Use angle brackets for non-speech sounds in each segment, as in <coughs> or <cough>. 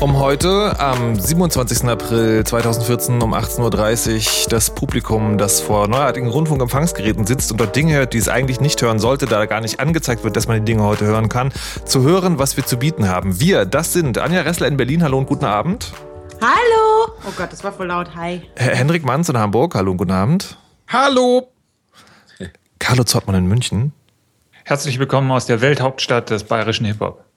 Um heute, am 27. April 2014 um 18.30 Uhr, das Publikum, das vor neuartigen Rundfunkempfangsgeräten sitzt und dort Dinge hört, die es eigentlich nicht hören sollte, da gar nicht angezeigt wird, dass man die Dinge heute hören kann, zu hören, was wir zu bieten haben. Wir, das sind Anja Ressler in Berlin. Hallo und guten Abend. Hallo! Oh Gott, das war voll laut. Hi. Herr Hendrik Manns in Hamburg. Hallo und guten Abend. Hallo! Carlo Zottmann in München. Herzlich willkommen aus der Welthauptstadt des bayerischen Hip-Hop.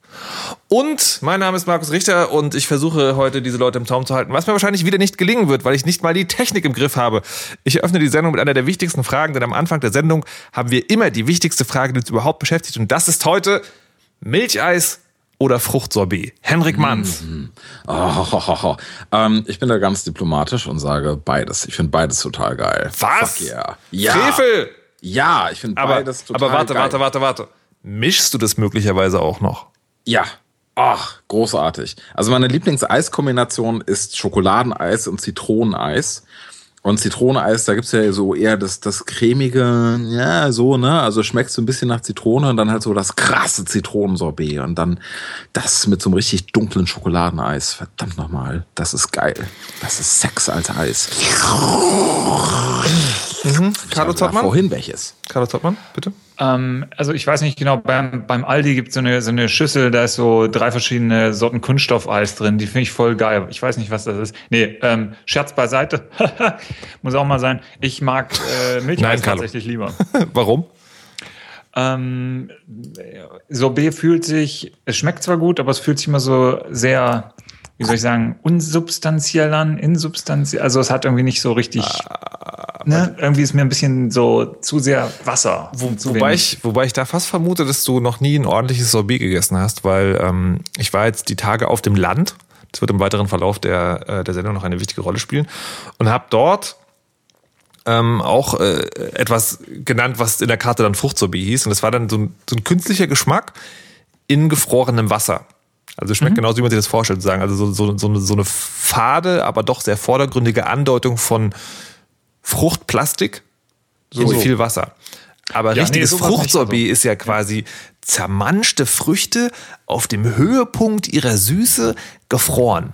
Und mein Name ist Markus Richter und ich versuche heute diese Leute im Zaum zu halten, was mir wahrscheinlich wieder nicht gelingen wird, weil ich nicht mal die Technik im Griff habe. Ich eröffne die Sendung mit einer der wichtigsten Fragen, denn am Anfang der Sendung haben wir immer die wichtigste Frage, die uns überhaupt beschäftigt und das ist heute Milcheis oder Fruchtsorbet. Henrik Manns. Mhm. Oh, ho, ho, ho. Ähm, ich bin da ganz diplomatisch und sage beides. Ich finde beides total geil. Was? Fuck yeah. Ja. Frevel! Ja, ich finde Aber, beides total aber warte, geil. warte, warte, warte. Mischst du das möglicherweise auch noch? Ja. Ach, großartig. Also meine Lieblingseis-Kombination ist Schokoladeneis und Zitroneneis. Und Zitroneneis, da gibt's ja so eher das, das cremige, ja, so, ne? Also schmeckt so ein bisschen nach Zitrone und dann halt so das krasse Zitronensorbet. Und dann das mit so einem richtig dunklen Schokoladeneis. Verdammt nochmal, das ist geil. Das ist Sex als Eis. Carlo Ja, Zottmann? Vorhin welches? Carlo Zottmann, bitte. Ähm, also ich weiß nicht genau, beim, beim Aldi gibt es so eine, so eine Schüssel, da ist so drei verschiedene Sorten Kunststoffeis drin. Die finde ich voll geil. Ich weiß nicht, was das ist. Nee, ähm, Scherz beiseite. <laughs> Muss auch mal sein. Ich mag äh, Milcheis Nein, Carlo. tatsächlich lieber. <laughs> Warum? Ähm, Sorbet fühlt sich, es schmeckt zwar gut, aber es fühlt sich immer so sehr, wie soll ich sagen, unsubstanziell an, insubstanziell. Also es hat irgendwie nicht so richtig, ne? Irgendwie ist mir ein bisschen so zu sehr Wasser. Wo, zu wobei, wenig. ich, wobei ich da fast vermute, dass du noch nie ein ordentliches Sorbet gegessen hast, weil ähm, ich war jetzt die Tage auf dem Land. Das wird im weiteren Verlauf der, äh, der Sendung noch eine wichtige Rolle spielen. Und habe dort ähm, auch äh, etwas genannt, was in der Karte dann Fruchtsorbet hieß. Und das war dann so ein, so ein künstlicher Geschmack in gefrorenem Wasser. Also schmeckt genauso, wie man sich das vorstellt, sozusagen. Also so, so, so, eine, so eine fade, aber doch sehr vordergründige Andeutung von Fruchtplastik in viel Wasser. Aber Ja, richtiges nee, nicht, Fruchtsorbet also. ist ja quasi zermanschte Früchte auf dem Höhepunkt ihrer Süße gefroren.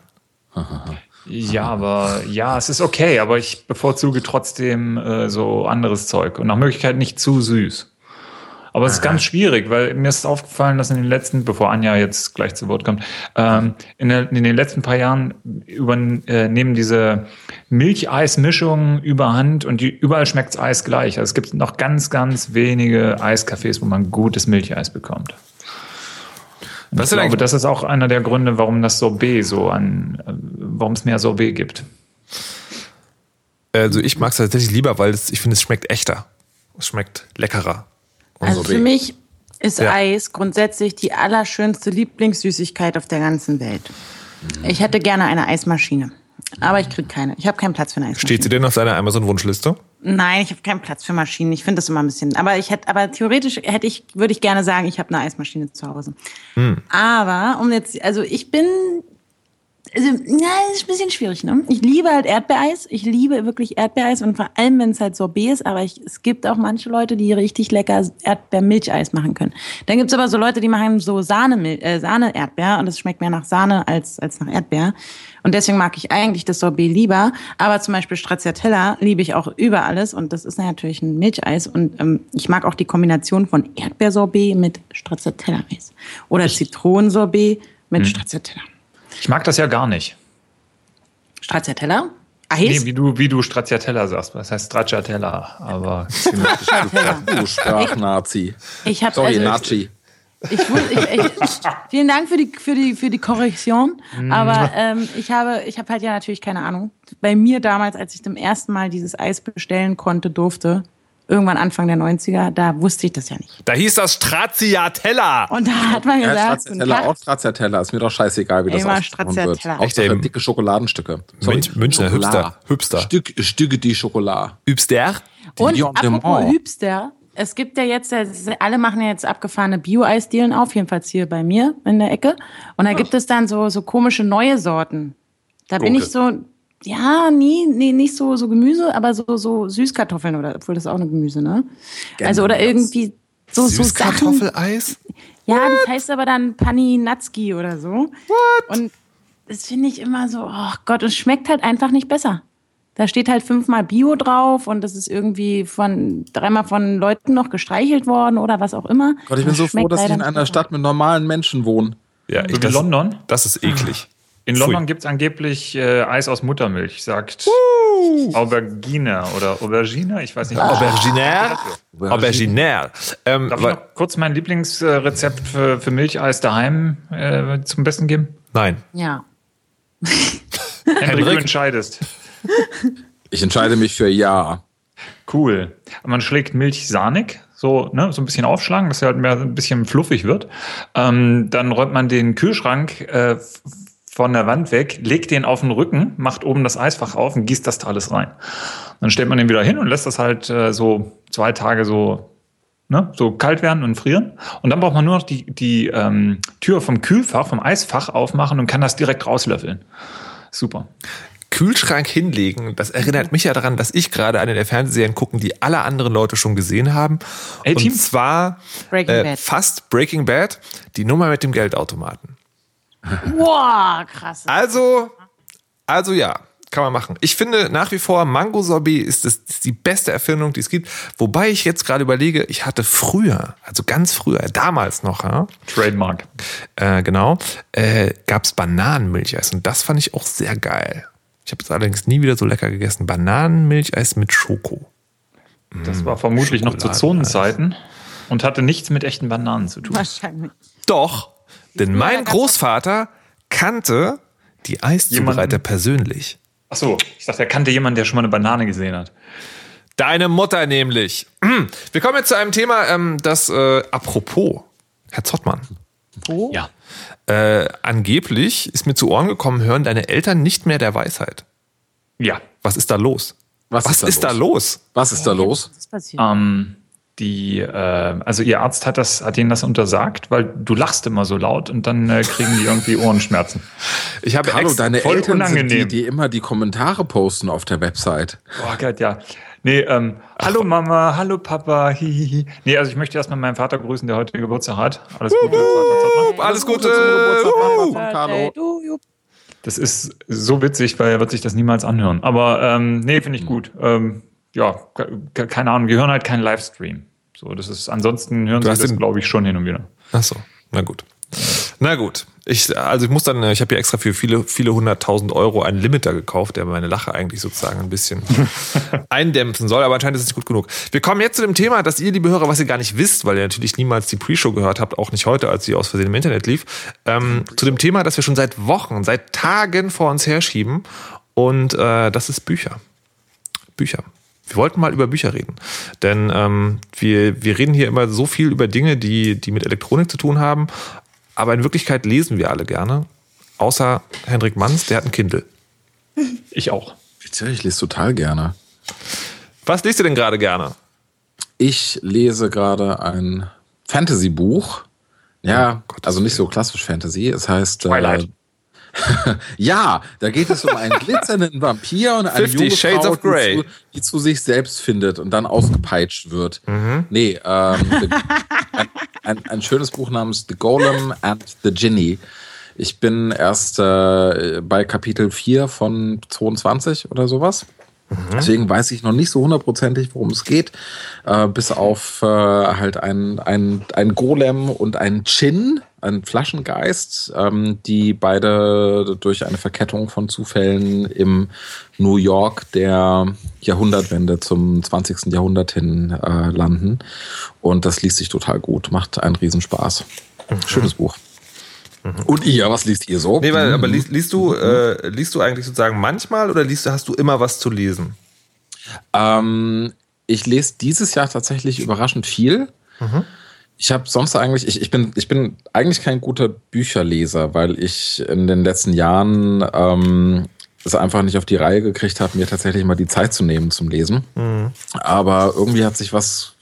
Ja, aber ja, es ist okay, aber ich bevorzuge trotzdem äh, so anderes Zeug und nach Möglichkeit nicht zu süß. Aber es ist ganz schwierig, weil mir ist aufgefallen, dass in den letzten, bevor Anja jetzt gleich zu Wort kommt, ähm, in, der, in den letzten paar Jahren über, äh, nehmen diese Milcheismischungen überhand und die, überall schmeckt's Eis gleich. Also es gibt noch ganz, ganz wenige Eiscafés, wo man gutes Milcheis bekommt. Was Ich glaube, das ist auch einer der Gründe, warum das Sorbet so an, warum es mehr Sorbet gibt. Also ich mag es tatsächlich lieber, weil es, ich finde, es schmeckt echter. Es schmeckt leckerer. Also für mich ist Ja. Eis grundsätzlich die allerschönste Lieblingssüßigkeit auf der ganzen Welt. Ich hätte gerne eine Eismaschine. Aber ich kriege keine. Ich habe keinen Platz für eine Eismaschine. Steht sie denn auf deiner Amazon-Wunschliste? Nein, ich habe keinen Platz für Maschinen. Ich finde das immer ein bisschen. Aber ich hätte, aber theoretisch hätte ich, würde ich gerne sagen, ich habe eine Eismaschine zu Hause. Aber um jetzt, also ich bin, also, na, das ist ein bisschen schwierig, ne? Ich liebe halt Erdbeereis. Ich liebe wirklich Erdbeereis und vor allem, wenn es halt Sorbet ist. Aber ich, es gibt auch manche Leute, die richtig lecker Erdbeermilcheis machen können. Dann gibt's aber so Leute, die machen so Sahne, äh, Sahne-Erdbeer und das schmeckt mehr nach Sahne als, als nach Erdbeer. Und deswegen mag ich eigentlich das Sorbet lieber. Aber zum Beispiel Stracciatella liebe ich auch über alles. Und das ist natürlich ein Milcheis. Und ähm, ich mag auch die Kombination von Erdbeersorbet mit Stracciatella-Eis. Oder Zitronensorbet mit Stracciatella. Ich mag das ja gar nicht. Stracciatella? Eis? Nee, wie du, wie du Stracciatella sagst. Das heißt Stracciatella, aber <laughs> Du Sprachnazi. Ich habe Sorry, also, Nazi. Ich, wus- ich, ich, <laughs> vielen Dank für die, für die, für die Korrektion. Aber ähm, ich habe, ich habe halt ja natürlich keine Ahnung. Bei mir damals, als ich zum ersten Mal dieses Eis bestellen konnte, durfte, irgendwann Anfang der 90er, da wusste ich das ja nicht. Da hieß das Stracciatella. Und da hat man Ja, gesagt, guten Stracciatella, auch Stracciatella. Ist mir doch scheißegal, wie das ausgesprochen wird. Echt, ey. dicke Schokoladenstücke. Münch- Münchner Schokolade. Hipster. Hipster. Stück, Stücke die Schokolade. Übst der? Und apropos. Hübster, es gibt ja jetzt, alle machen ja jetzt abgefahrene Bio-Eisdielen auf, jedenfalls hier bei mir in der Ecke. Und da gibt es dann so, so komische neue Sorten. Da bin ich so, ja, nie, nee, nicht so, so Gemüse, aber so, so Süßkartoffeln oder, obwohl das ist auch eine Gemüse, ne? Also, oder irgendwie so, so Sachen. Süßkartoffeleis? Ja, das heißt aber dann Paninatski oder so. Und das finde ich immer so, oh Gott, es schmeckt halt einfach nicht besser. Da steht halt fünfmal Bio drauf und das ist irgendwie von dreimal von Leuten noch gestreichelt worden oder was auch immer. Gott, ich bin Das so froh, dass ich in einer. Stadt mit normalen Menschen wohne. Ja, So ich, das, London. das ist eklig. In. London gibt es angeblich äh, Eis aus Muttermilch, sagt Aubergine oder Aubergine, ich weiß nicht. Auberginaire? Auberginaire. Ähm, Darf ich noch kurz mein Lieblingsrezept für, für Milcheis daheim äh, zum Besten geben? nein. Ja. <laughs> Hendrik, du entscheidest. Ich entscheide mich für Ja. Cool. Man schlägt Milch sahnig, so, ne, so ein bisschen aufschlagen, dass er halt mehr ein bisschen fluffig wird. Ähm, dann räumt man den Kühlschrank äh, von der Wand weg, legt den auf den Rücken, macht oben das Eisfach auf und gießt das da alles rein. Dann stellt man den wieder hin und lässt das halt äh, so zwei Tage so, ne, so kalt werden und frieren. Und dann braucht man nur noch die, die ähm, Tür vom Kühlfach, vom Eisfach aufmachen und kann das direkt rauslöffeln. Super. Kühlschrank hinlegen, das erinnert mich ja daran, dass ich gerade eine der Fernsehserien gucken, die alle anderen Leute schon gesehen haben. Und zwar Breaking äh, Bad. fast Breaking Bad, die Nummer mit dem Geldautomaten. Boah, krass. Also, also ja, kann man machen. Ich finde nach wie vor Mango Sorbet ist, das, ist die beste Erfindung, die es gibt. Wobei ich jetzt gerade überlege, ich hatte früher, also ganz früher, damals noch, ja, Trademark. äh, genau, äh, gab es Bananenmilcheis und das fand ich auch sehr geil. Ich habe es allerdings nie wieder so lecker gegessen. Bananenmilcheis mit Schoko. Das war vermutlich noch zu. Zonenzeiten und hatte nichts mit echten Bananen zu tun. Wahrscheinlich. Doch, denn mein Großvater kannte die Eiszubereiter persönlich. Ach so, ich dachte, er kannte jemanden, der schon mal eine Banane gesehen hat. Deine Mutter nämlich. <clears throat> Wir kommen jetzt zu einem Thema, ähm, das äh, apropos, Herr Zottmann, Ja. äh, angeblich ist mir zu Ohren gekommen, hören deine Eltern nicht mehr der Weisheit. Ja. Was ist da los? Was, Was ist da los? Was ist da los? Was ist passiert? Ähm, die, äh, also ihr Arzt hat das, hat ihnen das untersagt, weil du lachst immer so laut und dann äh, kriegen die irgendwie Ohrenschmerzen. Ich habe Hallo, deine voll Eltern sind die, unangenehm. die immer die Kommentare posten auf der Website. Boah, Gott, ja. Nee, ähm, hallo Mama, hallo Papa, hihihi. Nee, also ich möchte erstmal meinen Vater grüßen, der heute Geburtstag hat. Alles Gute, Zottmann. alles Gute. zum Geburtstag, Mama Wuhu. von Carlo. Du, Jupp. Das ist so witzig, weil er wird sich das niemals anhören. Aber ähm, nee, finde ich gut. Ähm, ja, ke- keine Ahnung, wir hören halt keinen Livestream. So, das ist ansonsten hören Du sie das, glaube ich, schon hin und wieder. Ach so, na gut. Na gut. Ich, also ich muss dann, ich habe hier extra für viele, viele hunderttausend Euro einen Limiter gekauft, der meine Lache eigentlich sozusagen ein bisschen <laughs> eindämpfen soll, aber anscheinend ist es nicht gut genug. Wir kommen jetzt zu dem Thema, dass ihr, liebe Hörer, was ihr gar nicht wisst, weil ihr natürlich niemals die Pre-Show gehört habt, auch nicht heute, als sie aus Versehen im Internet lief, ähm, zu dem Thema, das wir schon seit Wochen, seit Tagen vor uns herschieben und äh, das ist Bücher. Bücher. Wir wollten mal über Bücher reden. Denn ähm, wir, wir reden hier immer so viel über Dinge, die, die mit Elektronik zu tun haben. Aber in Wirklichkeit lesen wir alle gerne. Außer Hendrik Manns, der hat ein Kindle. Ich auch. Ich lese total gerne. Was liest du denn gerade gerne? Ich lese gerade ein Fantasy-Buch. Ja, Gottes also nicht so klassisch Fantasy. Es heißt. Äh, Twilight. <laughs> ja, da geht es um einen <laughs> glitzernden Vampir und eine junge Shades Frau. Die, zu, die zu sich selbst findet und dann ausgepeitscht wird. Mhm. Nee, ähm, <laughs> ein, ein, ein schönes Buch namens The Golem and the Ginny. Ich bin erst äh, bei Kapitel 4 von 22 oder sowas. Deswegen weiß ich noch nicht so hundertprozentig, worum es geht. Äh, bis auf äh, halt ein, ein, ein Golem und ein Djinn, ein Flaschengeist, ähm, die beide durch eine Verkettung von Zufällen im New York der Jahrhundertwende zum 20. Jahrhundert hin äh, landen. Und das liest sich total gut, macht einen Riesenspaß. Schönes Buch. Und ihr, was liest ihr so? Nee, weil, aber liest, liest, du, äh, liest du eigentlich sozusagen manchmal oder liest du, hast du immer was zu lesen? Ähm, ich lese dieses Jahr tatsächlich überraschend viel. Ich habe sonst eigentlich, ich, ich, bin, ich bin eigentlich kein guter Bücherleser, weil ich in den letzten Jahren ähm, es einfach nicht auf die Reihe gekriegt habe, mir tatsächlich mal die Zeit zu nehmen zum Lesen. Mhm. Aber irgendwie hat sich was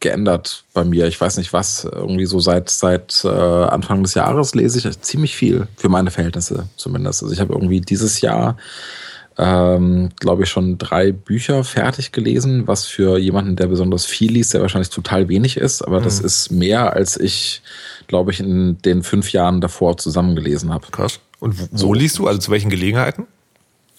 geändert bei mir. Ich weiß nicht was. Irgendwie so seit, seit äh, Anfang des Jahres lese ich ziemlich viel, für meine Verhältnisse zumindest. Also ich habe irgendwie dieses Jahr, ähm, glaube ich, schon drei Bücher fertig gelesen, was für jemanden, der besonders viel liest, der wahrscheinlich total wenig ist. Aber mhm. das ist mehr, als ich, glaube ich, in den fünf Jahren davor zusammengelesen habe. Krass. Und wo, so. liest du? Also zu welchen Gelegenheiten?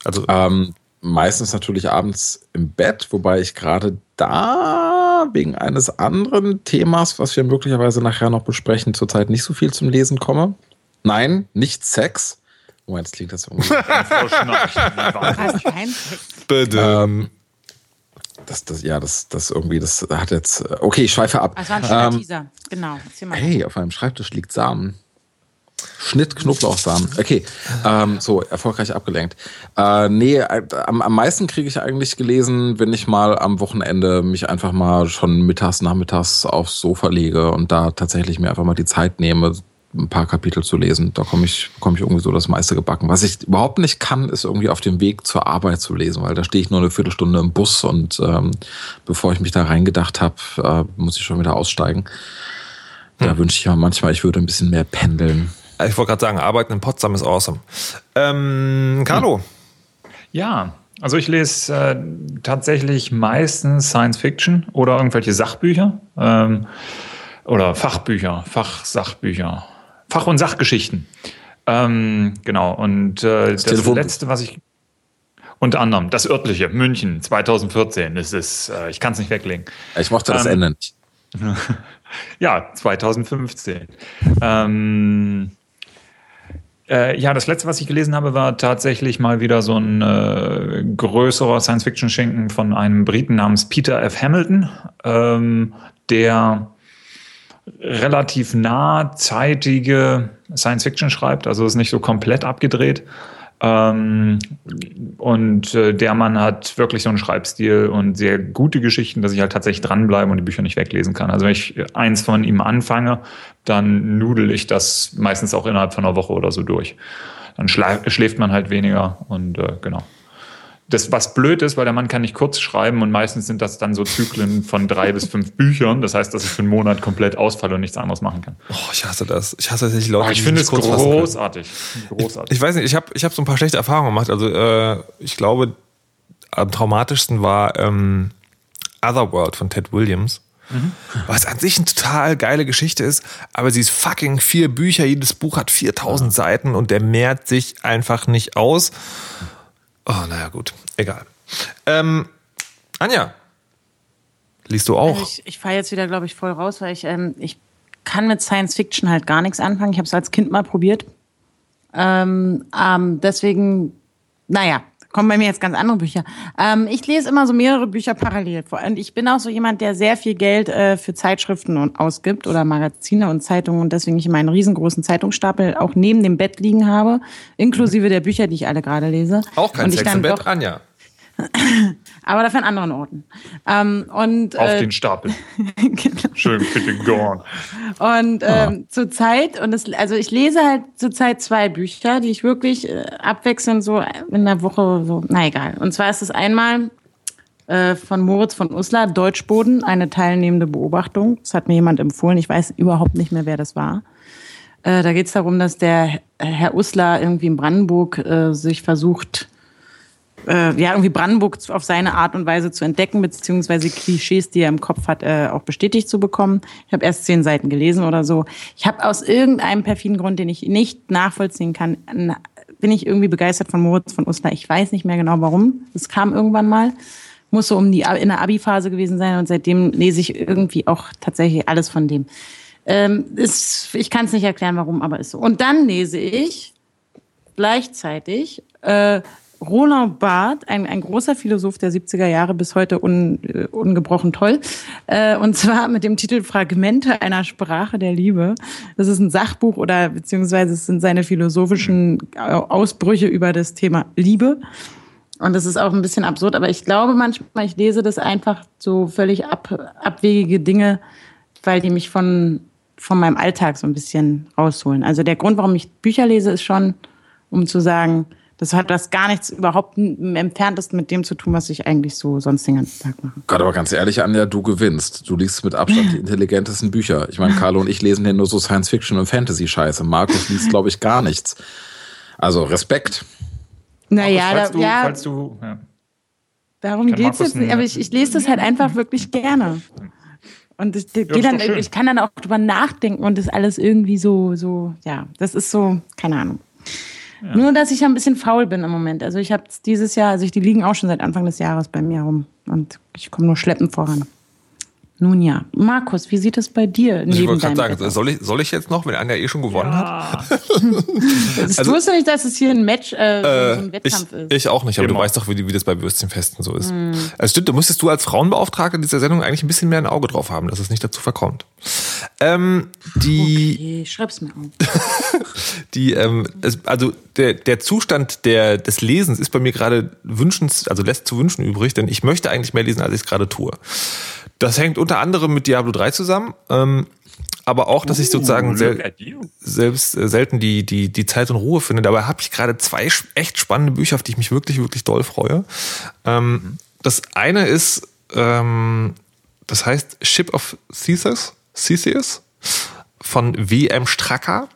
Also ähm, meistens natürlich abends im Bett, wobei ich gerade da wegen eines anderen Themas, was wir möglicherweise nachher noch besprechen, zurzeit nicht so viel zum Lesen komme. Nein, nicht Sex. Oh, jetzt klingt das irgendwie. <laughs> ähm, das, das, ja, das, das irgendwie, das hat jetzt. Okay, ich schweife ab. Das war ein schöner ähm, Teaser. Genau. Hey, auf einem Schreibtisch liegt Samen. Schnitt Knoblauchsamen. Okay, ähm, so, erfolgreich abgelenkt. Äh, nee, äh, am, am meisten kriege ich eigentlich gelesen, wenn ich mal am Wochenende mich einfach mal schon mittags, nachmittags aufs Sofa lege und da tatsächlich mir einfach mal die Zeit nehme, ein paar Kapitel zu lesen. Da komme ich, komme ich irgendwie so das meiste gebacken. Was ich überhaupt nicht kann, ist irgendwie auf dem Weg zur Arbeit zu lesen, weil da stehe ich nur eine Viertelstunde im Bus und ähm, bevor ich mich da reingedacht habe, äh, muss ich schon wieder aussteigen. Da hm. wünsche ich mir manchmal, ich würde ein bisschen mehr pendeln. Ich wollte gerade sagen, Arbeiten in Potsdam ist awesome. Ähm, Carlo. Hm. Ja, also ich lese äh, tatsächlich meistens Science Fiction oder irgendwelche Sachbücher ähm, oder Fachbücher, Fachsachbücher, Fach- und Sachgeschichten. Ähm, genau, und äh, das, das letzte, was ich unter anderem das örtliche München 2014. Das ist, äh, ich kann es nicht weglegen. Ich mochte das ähm, Ende nicht. <laughs> ja, 2015. Ähm, äh, ja, das letzte, was ich gelesen habe, war tatsächlich mal wieder so ein äh, größerer Science-Fiction-Schinken von einem Briten namens Peter F. Hamilton, ähm, der relativ nahzeitige Science-Fiction schreibt, also ist nicht so komplett abgedreht. Ähm, und äh, der Mann hat wirklich so einen Schreibstil und sehr gute Geschichten, dass ich halt tatsächlich dranbleibe und die Bücher nicht weglesen kann. Also wenn ich eins von ihm anfange, dann nudel ich das meistens auch innerhalb von einer Woche oder so durch. Dann schläft man halt weniger und äh, genau das, was blöd ist, weil der Mann kann nicht kurz schreiben und meistens sind das dann so Zyklen von drei bis fünf <laughs> Büchern. Das heißt, dass ich für einen Monat komplett ausfalle und nichts anderes machen kann. Oh, ich hasse das. Ich hasse tatsächlich Leute, oh, ich finde es großartig. großartig. Ich, ich, weiß nicht, ich habe ich hab so ein paar schlechte Erfahrungen gemacht. Also äh, ich glaube, am traumatischsten war ähm, Otherworld von Ted Williams. Mhm. Was an sich eine total geile Geschichte ist, aber sie ist fucking vier Bücher, jedes Buch hat 4000 ja. Seiten und der mehrt sich einfach nicht aus. Oh, naja, gut. Egal. Ähm, Anja, liest du auch? Also ich, ich fahre jetzt wieder, glaube ich, voll raus, weil ich, ähm, ich kann mit Science Fiction halt gar nichts anfangen. Ich habe es als Kind mal probiert. Ähm, ähm, deswegen, naja, kommen bei mir jetzt ganz andere Bücher. Ähm, ich lese immer so mehrere Bücher parallel. Und ich bin auch so jemand, der sehr viel Geld äh, für Zeitschriften und ausgibt oder Magazine und Zeitungen und deswegen ich meinen riesengroßen Zeitungsstapel auch neben dem Bett liegen habe, inklusive der Bücher, die ich alle gerade lese. Auch kein und Sex im Bett, Anja. <coughs> Aber dafür an anderen Orten. Ähm, und, Auf äh, den Stapel. <laughs> genau. Schön bitte gone. Und ähm, zur Zeit, und das, also ich lese halt zurzeit zwei Bücher, die ich wirklich äh, abwechselnd so in der Woche so, na egal. Und zwar ist es einmal äh, von Moritz von Uslar, Deutschboden, eine teilnehmende Beobachtung. Das hat mir jemand empfohlen. Ich weiß überhaupt nicht mehr, wer das war. Äh, da geht es darum, dass der Herr Uslar irgendwie in Brandenburg äh, sich versucht, äh, ja, irgendwie Brandenburg auf seine Art und Weise zu entdecken, beziehungsweise Klischees, die er im Kopf hat, äh, auch bestätigt zu bekommen. Ich habe erst zehn Seiten gelesen oder so. Ich habe aus irgendeinem perfiden Grund, den ich nicht nachvollziehen kann, bin ich irgendwie begeistert von Moritz von Uslar. Ich weiß nicht mehr genau warum. Es kam irgendwann mal. Muss so um die in der Abi-Phase gewesen sein und seitdem lese ich irgendwie auch tatsächlich alles von dem. Ähm, ist, ich kann es nicht erklären, warum, aber ist so. Und dann lese ich gleichzeitig äh, Roland Barth, ein, ein großer Philosoph der 70er Jahre, bis heute un, uh, ungebrochen toll. Äh, und zwar mit dem Titel Fragmente einer Sprache der Liebe. Das ist ein Sachbuch oder beziehungsweise es sind seine philosophischen Ausbrüche über das Thema Liebe. Und das ist auch ein bisschen absurd, aber ich glaube manchmal, ich lese das einfach so völlig ab, abwegige Dinge, weil die mich von, von meinem Alltag so ein bisschen rausholen. Also der Grund, warum ich Bücher lese, ist schon, um zu sagen, Das hat das gar nichts überhaupt im entferntesten mit dem zu tun, was ich eigentlich so sonst den ganzen Tag mache. Gott, aber ganz ehrlich, Anja, du gewinnst. Du liest mit Abstand die <laughs> intelligentesten Bücher. Ich meine, Carlo und ich lesen hier nur so Science-Fiction und Fantasy-Scheiße. Markus liest, glaube ich, gar nichts. Also Respekt. Naja, falls da, du, ja, falls du, ja. darum geht's Markus jetzt nicht. Aber ich, ich lese das halt einfach wirklich gerne. Und ich, geh dann, ich kann dann auch drüber nachdenken und das alles irgendwie so, so, ja, das ist so, keine Ahnung. Nur, dass ich ja ein bisschen faul bin im Moment. Also ich habe dieses Jahr, also ich, die liegen auch schon seit Anfang des Jahres bei mir rum und ich komme nur schleppend voran. Nun ja, Markus, wie sieht es bei dir Ich neben wollte gerade deinem sagen, soll ich, soll ich jetzt noch, wenn Anja eh schon gewonnen hat? <laughs> Ich also- wusste nicht, dass es hier ein Match, äh, so ein Ich, Wettkampf ist. ich auch nicht, aber du Immer. weißt doch, wie, wie das bei Würstchenfesten so ist. Also stimmt, da müsstest du als Frauenbeauftragte dieser Sendung eigentlich ein bisschen mehr ein Auge drauf haben, dass es nicht dazu verkommt. Ähm, die, Okay, schreib's mir auf. <laughs> die, ähm, es, also der, der Zustand der, des Lesens ist bei mir gerade wünschens, also lässt zu wünschen übrig, denn ich möchte eigentlich mehr lesen, als ich es gerade tue. Das hängt unter anderem mit Diablo 3 zusammen, ähm, aber auch, dass ich sozusagen sel selbst äh, selten die, die, die Zeit und Ruhe finde. Dabei habe ich gerade zwei echt spannende Bücher, auf die ich mich wirklich, wirklich doll freue. Ähm, Das eine ist, ähm, das heißt Ship of Theseus, Theseus von W.M. Stracker.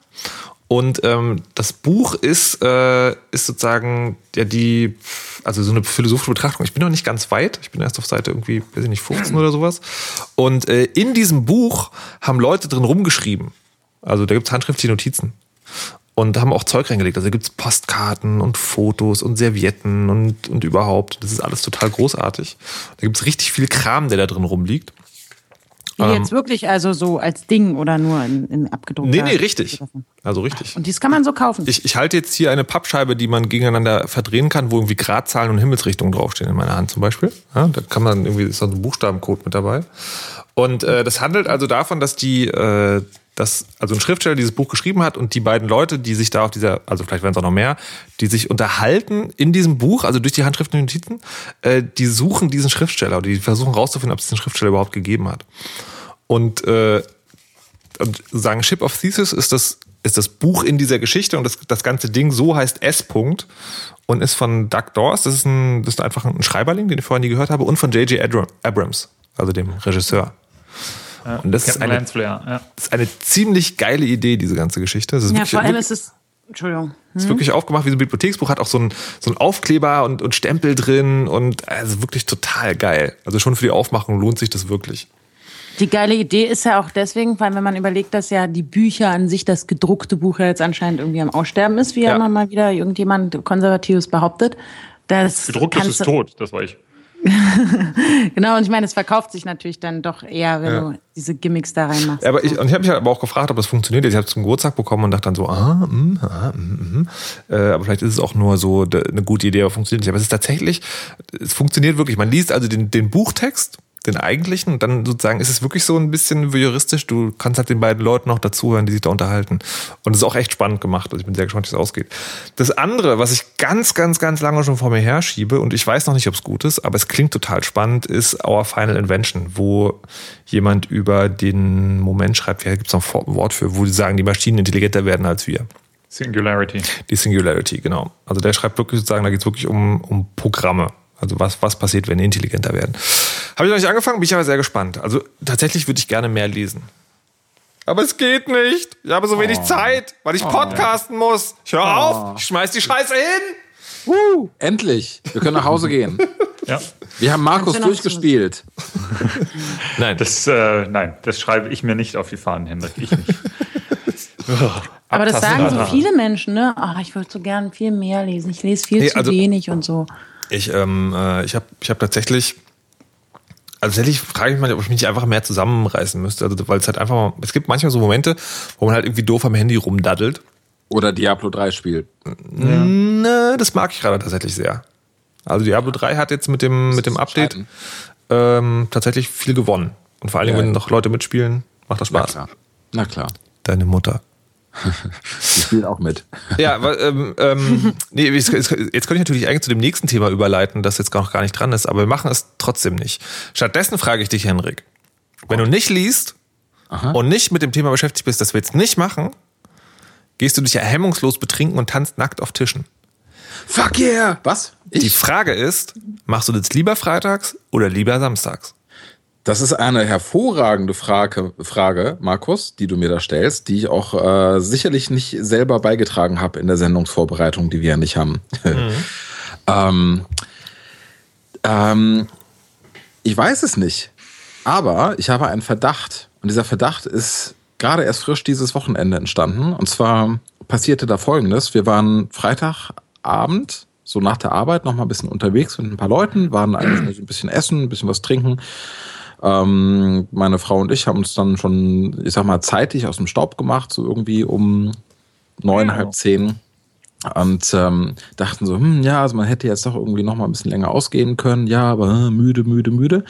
Und ähm, das Buch ist, äh, ist sozusagen ja die, also so eine philosophische Betrachtung. Ich bin noch nicht ganz weit. Ich bin erst auf Seite irgendwie, weiß ich nicht, 15 oder sowas. Und äh, in diesem Buch haben Leute drin rumgeschrieben. Also da gibt's handschriftliche Notizen. Und haben auch Zeug reingelegt. Also da gibt's Postkarten und Fotos und Servietten und, und überhaupt. Das ist alles total großartig. Da gibt's richtig viel Kram, der da drin rumliegt. Die jetzt wirklich also so als Ding oder nur in, in abgedruckter? Ähm. Nee, nee, richtig. Also richtig. Und dies kann man so kaufen. Ich, ich halte jetzt hier eine Pappscheibe, die man gegeneinander verdrehen kann, wo irgendwie Gradzahlen und Himmelsrichtungen draufstehen in meiner Hand zum Beispiel. Ja, da kann man irgendwie, ist da so ein Buchstabencode mit dabei. Und äh, das handelt also davon, dass die, äh, dass also ein Schriftsteller dieses Buch geschrieben hat und die beiden Leute, die sich da auf dieser, also vielleicht werden es auch noch mehr, die sich unterhalten in diesem Buch, also durch die handschriftlichen Notizen, äh, die suchen diesen Schriftsteller oder die versuchen rauszufinden, ob es diesen Schriftsteller überhaupt gegeben hat. Und äh, und sagen Ship of Thesis ist das, ist das Buch in dieser Geschichte und das, das ganze Ding so heißt S. -Punkt und ist von Doug Dawes, das ist, ein, das ist einfach ein Schreiberling, den ich vorhin nie gehört habe, und von J.J. Abra- Abrams, also dem Regisseur. Und das ist, eine. Ja. das ist eine ziemlich geile Idee, diese ganze Geschichte. Das ist ja, wirklich, vor allem wirklich, ist es. Entschuldigung. ist wirklich aufgemacht wie so ein Bibliotheksbuch, hat auch so ein, so ein Aufkleber und, und Stempel drin und also wirklich total geil. Also schon für die Aufmachung lohnt sich das wirklich. Die geile Idee ist ja auch deswegen, weil wenn man überlegt, dass ja die Bücher an sich, das gedruckte Buch ja jetzt anscheinend irgendwie am Aussterben ist, wie ja, immer mal wieder irgendjemand Konservatives behauptet. Das Gedrucktes ist tot, das war ich. <laughs> Genau, und ich meine, es verkauft sich natürlich dann doch eher, wenn Ja. du diese Gimmicks da reinmachst. Ja, aber ich, und ich habe mich halt aber auch gefragt, ob das funktioniert. Ich habe es zum Geburtstag bekommen und dachte dann so, ah, mm, ah, mm, mm. Äh, aber vielleicht ist es auch nur so eine gute Idee, aber funktioniert nicht. Aber es ist tatsächlich, es funktioniert wirklich. Man liest also den, den Buchtext, den eigentlichen, und dann sozusagen ist es wirklich so ein bisschen voyeuristisch. Du kannst halt den beiden Leuten noch dazuhören, die sich da unterhalten. Und es ist auch echt spannend gemacht. Also ich bin sehr gespannt, wie es ausgeht. Das andere, was ich ganz, ganz, ganz lange schon vor mir herschiebe, und ich weiß noch nicht, ob es gut ist, aber es klingt total spannend, ist Our Final Invention, wo jemand über den Moment schreibt, ja, gibt es noch ein Wort für, wo die sagen, die Maschinen intelligenter werden als wir. Singularity. Die Singularity, genau. Also der schreibt wirklich sozusagen, da geht es wirklich um, um Programme. Also was, was passiert, wenn die intelligenter werden. Habe ich noch nicht angefangen, bin ich aber sehr gespannt. Also tatsächlich würde ich gerne mehr lesen. Aber es geht nicht. Ich habe so wenig Zeit, weil ich podcasten muss. Ich höre auf, ich schmeiß die Scheiße hin. Endlich. Wir können nach Hause gehen. <laughs> Ja. Wir haben Markus durchgespielt. <laughs> Nein, Das, äh, nein, das schreibe ich mir nicht auf die Fahnen, Henrik. Ich nicht. <laughs> aber das sagen so Abtasten. viele Menschen, ne? Ach, ich würde so gern viel mehr lesen. Ich lese viel Nee, zu also- wenig und so. Ich, ähm, äh, ich habe ich hab tatsächlich, also tatsächlich frage ich mich, ob ich mich nicht einfach mehr zusammenreißen müsste. Also, weil es halt einfach mal, es gibt manchmal so Momente, wo man halt irgendwie doof am Handy rumdaddelt. Oder Diablo 3 spielt. Ne, das mag ich gerade tatsächlich sehr. Also Diablo 3 hat jetzt mit dem, mit dem Update ähm, tatsächlich viel gewonnen. Und vor allen Dingen, Ja. wenn noch Leute mitspielen, macht das Na Spaß. klar. Na klar. Deine Mutter. Die spielt auch mit. Ja, ähm, ähm, nee, jetzt, jetzt könnte ich natürlich eigentlich zu dem nächsten Thema überleiten, das jetzt noch gar nicht dran ist, aber wir machen es trotzdem nicht. Stattdessen frage ich dich, Henrik, wenn du nicht liest und nicht mit dem Thema beschäftigt bist, das wir jetzt nicht machen, gehst du dich ja hemmungslos betrinken und tanzt nackt auf Tischen. Fuck yeah! Was? Die Frage ist, machst du das lieber freitags oder lieber samstags? Das ist eine hervorragende Frage, Frage, Markus, die du mir da stellst, die ich auch äh, sicherlich nicht selber beigetragen habe in der Sendungsvorbereitung, die wir ja nicht haben. Mhm. <laughs> ähm, ähm, ich weiß es nicht, aber ich habe einen Verdacht und dieser Verdacht ist gerade erst frisch dieses Wochenende entstanden. Und zwar passierte da Folgendes: Wir waren Freitagabend so nach der Arbeit noch mal ein bisschen unterwegs mit ein paar Leuten, waren eigentlich ein bisschen essen, ein bisschen was trinken ähm, meine Frau und ich haben uns dann schon, ich sag mal, zeitig aus dem Staub gemacht, so irgendwie um neun, halb zehn. Und ähm, dachten so, hm, ja, also man hätte jetzt doch irgendwie noch mal ein bisschen länger ausgehen können. Ja, aber äh, müde, müde, müde. Und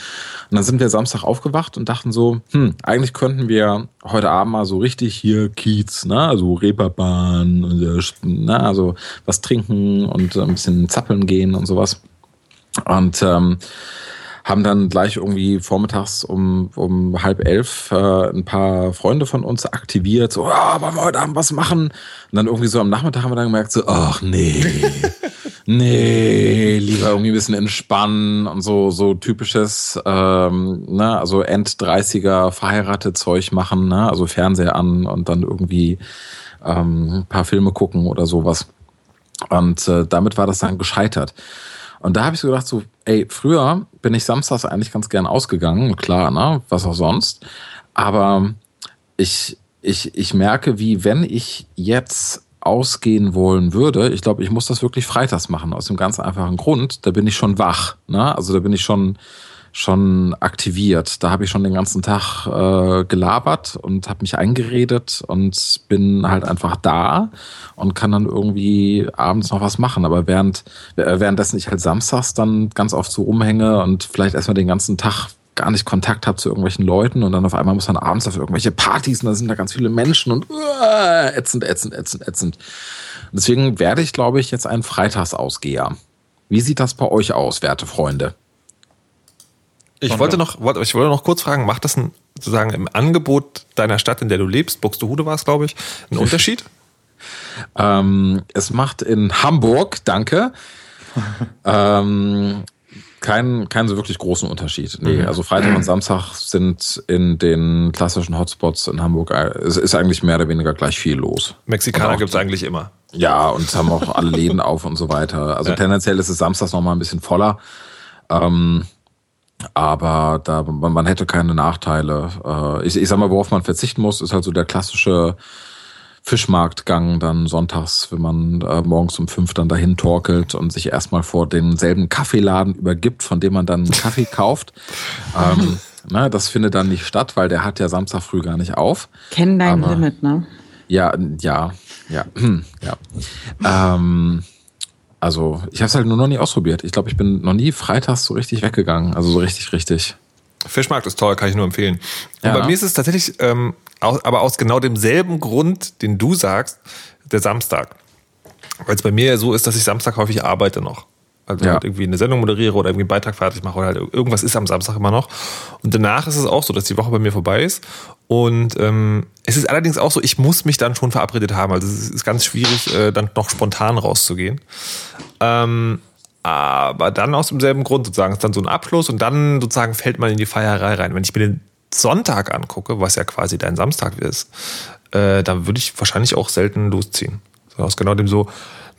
dann sind wir Samstag aufgewacht und dachten so, hm, eigentlich könnten wir heute Abend mal so richtig hier Kiez, ne, also Reeperbahn, äh, ne, also was trinken und ein bisschen zappeln gehen und sowas. Und ähm, haben dann gleich irgendwie vormittags um, um halb elf äh, ein paar Freunde von uns aktiviert, so, ah, wollen wir heute Abend was machen? Und dann irgendwie so am Nachmittag haben wir dann gemerkt, so, ach nee, <laughs> nee, lieber irgendwie ein bisschen entspannen und so, so typisches, ähm, ne, also End-30er verheiratet Zeug machen, ne, also Fernseher an und dann irgendwie ähm, ein paar Filme gucken oder sowas. Und äh, damit war das dann gescheitert. Und da habe ich so gedacht, so, ey, früher bin ich samstags eigentlich ganz gern ausgegangen, klar, ne, was auch sonst. Aber ich, ich, ich merke, wie wenn ich jetzt ausgehen wollen würde, ich glaube, ich muss das wirklich freitags machen, aus dem ganz einfachen Grund, da bin ich schon wach, ne? Also da bin ich schon schon aktiviert. Da habe ich schon den ganzen Tag äh, gelabert und habe mich eingeredet und bin halt einfach da und kann dann irgendwie abends noch was machen. Aber während äh, währenddessen ich halt samstags dann ganz oft so rumhänge und vielleicht erstmal den ganzen Tag gar nicht Kontakt habe zu irgendwelchen Leuten und dann auf einmal muss man abends auf irgendwelche Partys und da sind da ganz viele Menschen und uh, ätzend, ätzend, ätzend, ätzend. Deswegen werde ich, glaube ich, jetzt ein Freitagsausgeher. Wie sieht das bei euch aus, werte Freunde? Ich wollte noch, ich wollte noch kurz fragen, macht das ein, sozusagen im Angebot deiner Stadt, in der du lebst, Buxtehude war es, glaube ich, einen Unterschied? <laughs> ähm, es macht in Hamburg, danke, <laughs> ähm, keinen, keinen so wirklich großen Unterschied. Nee, mhm. also Freitag und Samstag sind in den klassischen Hotspots in Hamburg, äh, es ist eigentlich mehr oder weniger gleich viel los. Mexikaner gibt es eigentlich immer. Ja, und haben auch alle Läden auf und so weiter. Also ja. tendenziell ist es samstags noch mal ein bisschen voller. Ähm, aber da, man, man hätte keine Nachteile. Äh, ich, ich sag mal, worauf man verzichten muss, ist halt so der klassische Fischmarktgang dann sonntags, wenn man äh, morgens um fünf dann dahin torkelt und sich erstmal vor denselben Kaffeeladen übergibt, von dem man dann einen <laughs> Kaffee kauft. Ähm, ne, das findet dann nicht statt, weil der hat ja Samstag früh gar nicht auf. Kennen dein Aber, Limit, ne? Ja, ja, ja, <clears throat> ja. Ähm, also ich habe es halt nur noch nie ausprobiert. Ich glaube, ich bin noch nie freitags so richtig weggegangen. Also so richtig, richtig. Fischmarkt ist toll, kann ich nur empfehlen. Und ja. bei mir ist es tatsächlich, ähm, aus, aber aus genau demselben Grund, den du sagst, der Samstag. Weil es bei mir ja so ist, dass ich Samstag häufig arbeite noch. Also ja. halt irgendwie eine Sendung moderiere oder irgendwie einen Beitrag fertig mache oder halt irgendwas ist am Samstag immer noch. Und danach ist es auch so, dass die Woche bei mir vorbei ist. Und ähm, es ist allerdings auch so, ich muss mich dann schon verabredet haben. Also es ist ganz schwierig, äh, dann noch spontan rauszugehen. Ähm, aber dann aus demselben Grund sozusagen ist dann so ein Abschluss und dann sozusagen fällt man in die Feierei rein. Wenn ich mir den Sonntag angucke, was ja quasi dein Samstag ist, äh, dann würde ich wahrscheinlich auch selten losziehen. So aus genau dem so,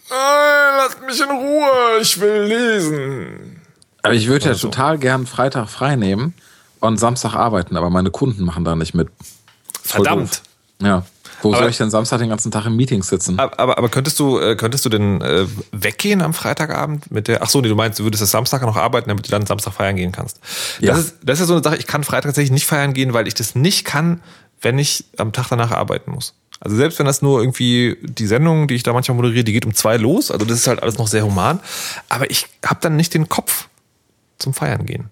Nein, lasst mich in Ruhe, ich will lesen. Aber ich würde ja so. total gern Freitag frei nehmen und Samstag arbeiten, aber meine Kunden machen da nicht mit. Verdammt. Ja. Wo aber, soll ich denn Samstag den ganzen Tag im Meeting sitzen? Aber, aber, aber könntest du, äh, könntest du denn äh, weggehen am Freitagabend mit der, ach so, nee, du meinst, du würdest das Samstag noch arbeiten, damit du dann Samstag feiern gehen kannst. Ja. Das ist, das ist ja so eine Sache, ich kann Freitag tatsächlich nicht feiern gehen, weil ich das nicht kann, wenn ich am Tag danach arbeiten muss. Also selbst wenn das nur irgendwie die Sendung, die ich da manchmal moderiere, die geht um zwei los, also das ist halt alles noch sehr human, aber ich habe dann nicht den Kopf zum Feiern gehen.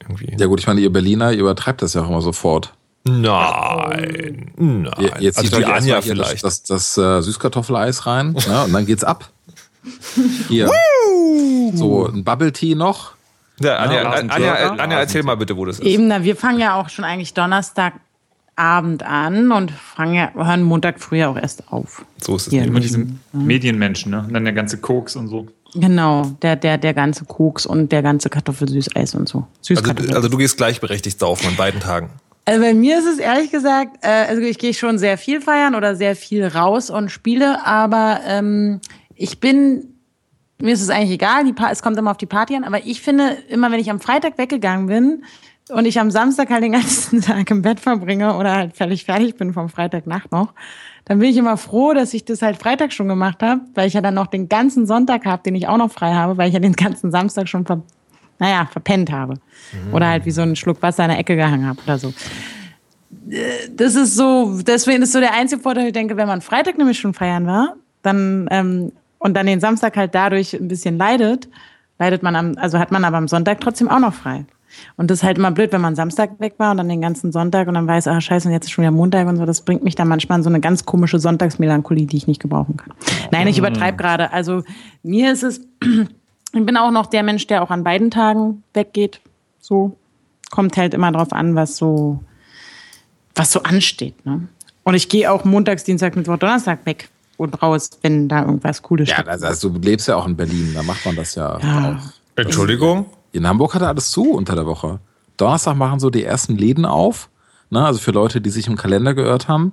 Irgendwie. Ja gut, ich meine, ihr Berliner, ihr übertreibt das ja auch immer sofort. Nein, nein. Jetzt also die Anja vielleicht. Das, das, das äh, Süßkartoffeleis rein ne, und dann geht's ab. Hier. so ein Bubble Tea noch. Ja, Anja, ja, Anja, Anja, Anja, erzähl mal bitte, wo das ist. Eben, na, wir fangen ja auch schon eigentlich Donnerstag Abend an und fangen ja, hören Montag früh auch erst auf. So ist es Hier. Immer diese Medienmenschen, ne? Und dann der ganze Koks und so. Genau, der, der, der ganze Koks und der ganze Kartoffelsüßeis und so. Also, also du gehst gleichberechtigt saufen an beiden Tagen. Also bei mir ist es ehrlich gesagt, äh, also ich gehe schon sehr viel feiern oder sehr viel raus und spiele, aber ähm, ich bin, mir ist es eigentlich egal, es kommt immer auf die Party an, aber ich finde, immer wenn ich am Freitag weggegangen bin und ich am Samstag halt den ganzen <laughs> Tag im Bett verbringe oder halt völlig fertig bin vom Freitagnacht noch, dann bin ich immer froh, dass ich das halt Freitag schon gemacht habe, weil ich ja dann noch den ganzen Sonntag habe, den ich auch noch frei habe, weil ich ja den ganzen Samstag schon ver naja, verpennt habe. Oder halt wie so einen Schluck Wasser in der Ecke gehangen habe oder so. Das ist so, deswegen ist so der einzige Vorteil, ich denke, wenn man Freitag nämlich schon feiern war, dann ähm, und dann den Samstag halt dadurch ein bisschen leidet, leidet man am, also hat man aber am Sonntag trotzdem auch noch frei. Und das ist halt immer blöd, wenn man Samstag weg war und dann den ganzen Sonntag und dann weiß, ah scheiße, und jetzt ist schon wieder Montag und so. Das bringt mich dann manchmal in so eine ganz komische Sonntagsmelancholie, die ich nicht gebrauchen kann. Nein, ich übertreibe gerade. Also mir ist es, <clears throat> ich bin auch noch der Mensch, der auch an beiden Tagen weggeht. So kommt halt immer drauf an, was so, was so ansteht. Ne? Und ich gehe auch montags, Dienstag, Mittwoch, Donnerstag weg und raus, wenn da irgendwas Cooles Ja, steht. also, also du lebst ja auch in Berlin, da macht man das ja, Ja. auch. Entschuldigung? In Hamburg hat er alles zu unter der Woche. Donnerstag machen so die ersten Läden auf. Ne, also für Leute, die sich im Kalender geirrt haben.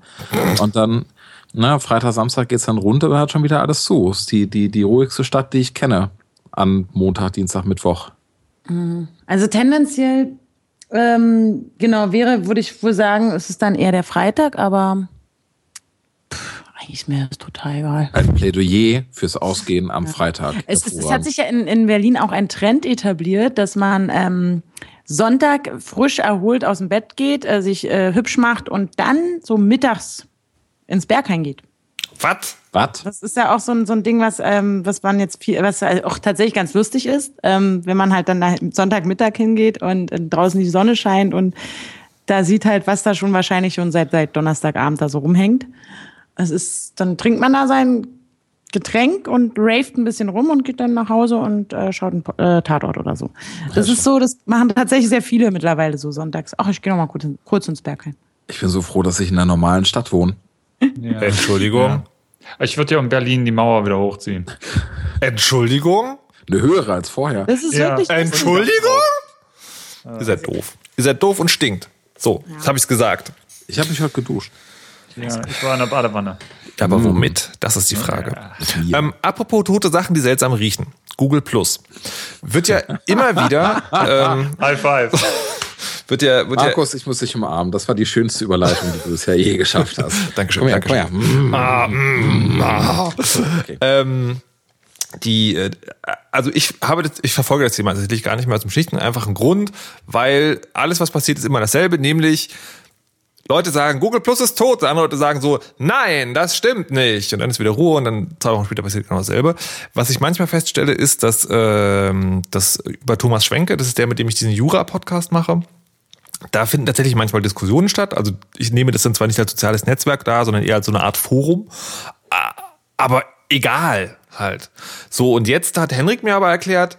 Und dann, ne, Freitag, Samstag geht's dann runter, dann hat schon wieder alles zu. Ist die, die, die ruhigste Stadt, die ich kenne. An Montag, Dienstag, Mittwoch. Also tendenziell, ähm, genau, wäre, würde ich wohl sagen, es ist dann eher der Freitag, aber ist mir das total egal. Ein Plädoyer fürs Ausgehen am Freitag. Es, ist, es hat sich ja in, in Berlin auch ein Trend etabliert, dass man ähm, Sonntag frisch erholt aus dem Bett geht, äh, sich äh, hübsch macht und dann so mittags ins Berghain geht. Was? Was? Das ist ja auch so ein, so ein Ding, was, ähm, was man jetzt viel, was auch tatsächlich ganz lustig ist, ähm, wenn man halt dann da Sonntagmittag hingeht und äh, draußen die Sonne scheint und da sieht halt, was da schon wahrscheinlich schon seit, seit Donnerstagabend da so rumhängt. Es ist, dann trinkt man da sein Getränk und raved ein bisschen rum und geht dann nach Hause und äh, schaut einen äh, Tatort oder so. Das ist so, das machen tatsächlich sehr viele mittlerweile so sonntags. Ach, ich gehe noch mal kurz, kurz ins Berghain. Ich bin so froh, dass ich in einer normalen Stadt wohne. Ja. Entschuldigung? Ich würde ja in Berlin die Mauer wieder hochziehen. <laughs> Entschuldigung? Eine höhere als vorher. Das ist Ja. wirklich. Entschuldigung? Ihr seid doof. Ihr seid doof und stinkt. So, jetzt habe ich's gesagt. Ich habe mich heute geduscht. Ja, ich war in der Badewanne. Aber womit? Das ist die Frage. Ähm, apropos tote Sachen, die seltsam riechen. Google Plus. Wird ja <laughs> immer wieder, ähm, High five. <laughs> wird ja, wird ja, Markus, ich muss dich umarmen. Das war die schönste Überleitung, die du bisher je geschafft hast. <laughs> Dankeschön, Komm her, Dankeschön. komm her. Mm. ähm, die, äh, also ich habe das, ich verfolge das Thema tatsächlich gar nicht mehr zum Schlichten einfachen Grund, weil alles, was passiert, ist immer dasselbe, nämlich Leute sagen, Google Plus ist tot, andere Leute sagen so, nein, das stimmt nicht. Und dann ist wieder Ruhe und dann zwei Wochen später passiert genau dasselbe. Was ich manchmal feststelle, ist, dass ähm, das über Thomas Schwenke, das ist der, mit dem ich diesen Jura-Podcast mache, da finden tatsächlich manchmal Diskussionen statt. Also ich nehme das dann zwar nicht als soziales Netzwerk da, sondern eher als so eine Art Forum. Aber egal halt. So, und jetzt hat Henrik mir aber erklärt,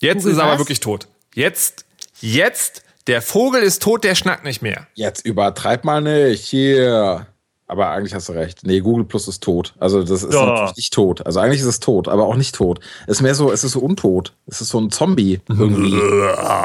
jetzt Google ist er aber wirklich tot. Jetzt, jetzt, der Vogel ist tot, der schnackt nicht mehr. Jetzt übertreib mal nicht. Hier. Aber eigentlich hast du recht. Nee, Google Plus ist tot. Also das ist Ja. natürlich nicht tot. Also eigentlich ist es tot, aber auch nicht tot. Es ist mehr so, es ist so untot. Es ist so ein Zombie <laughs> irgendwie.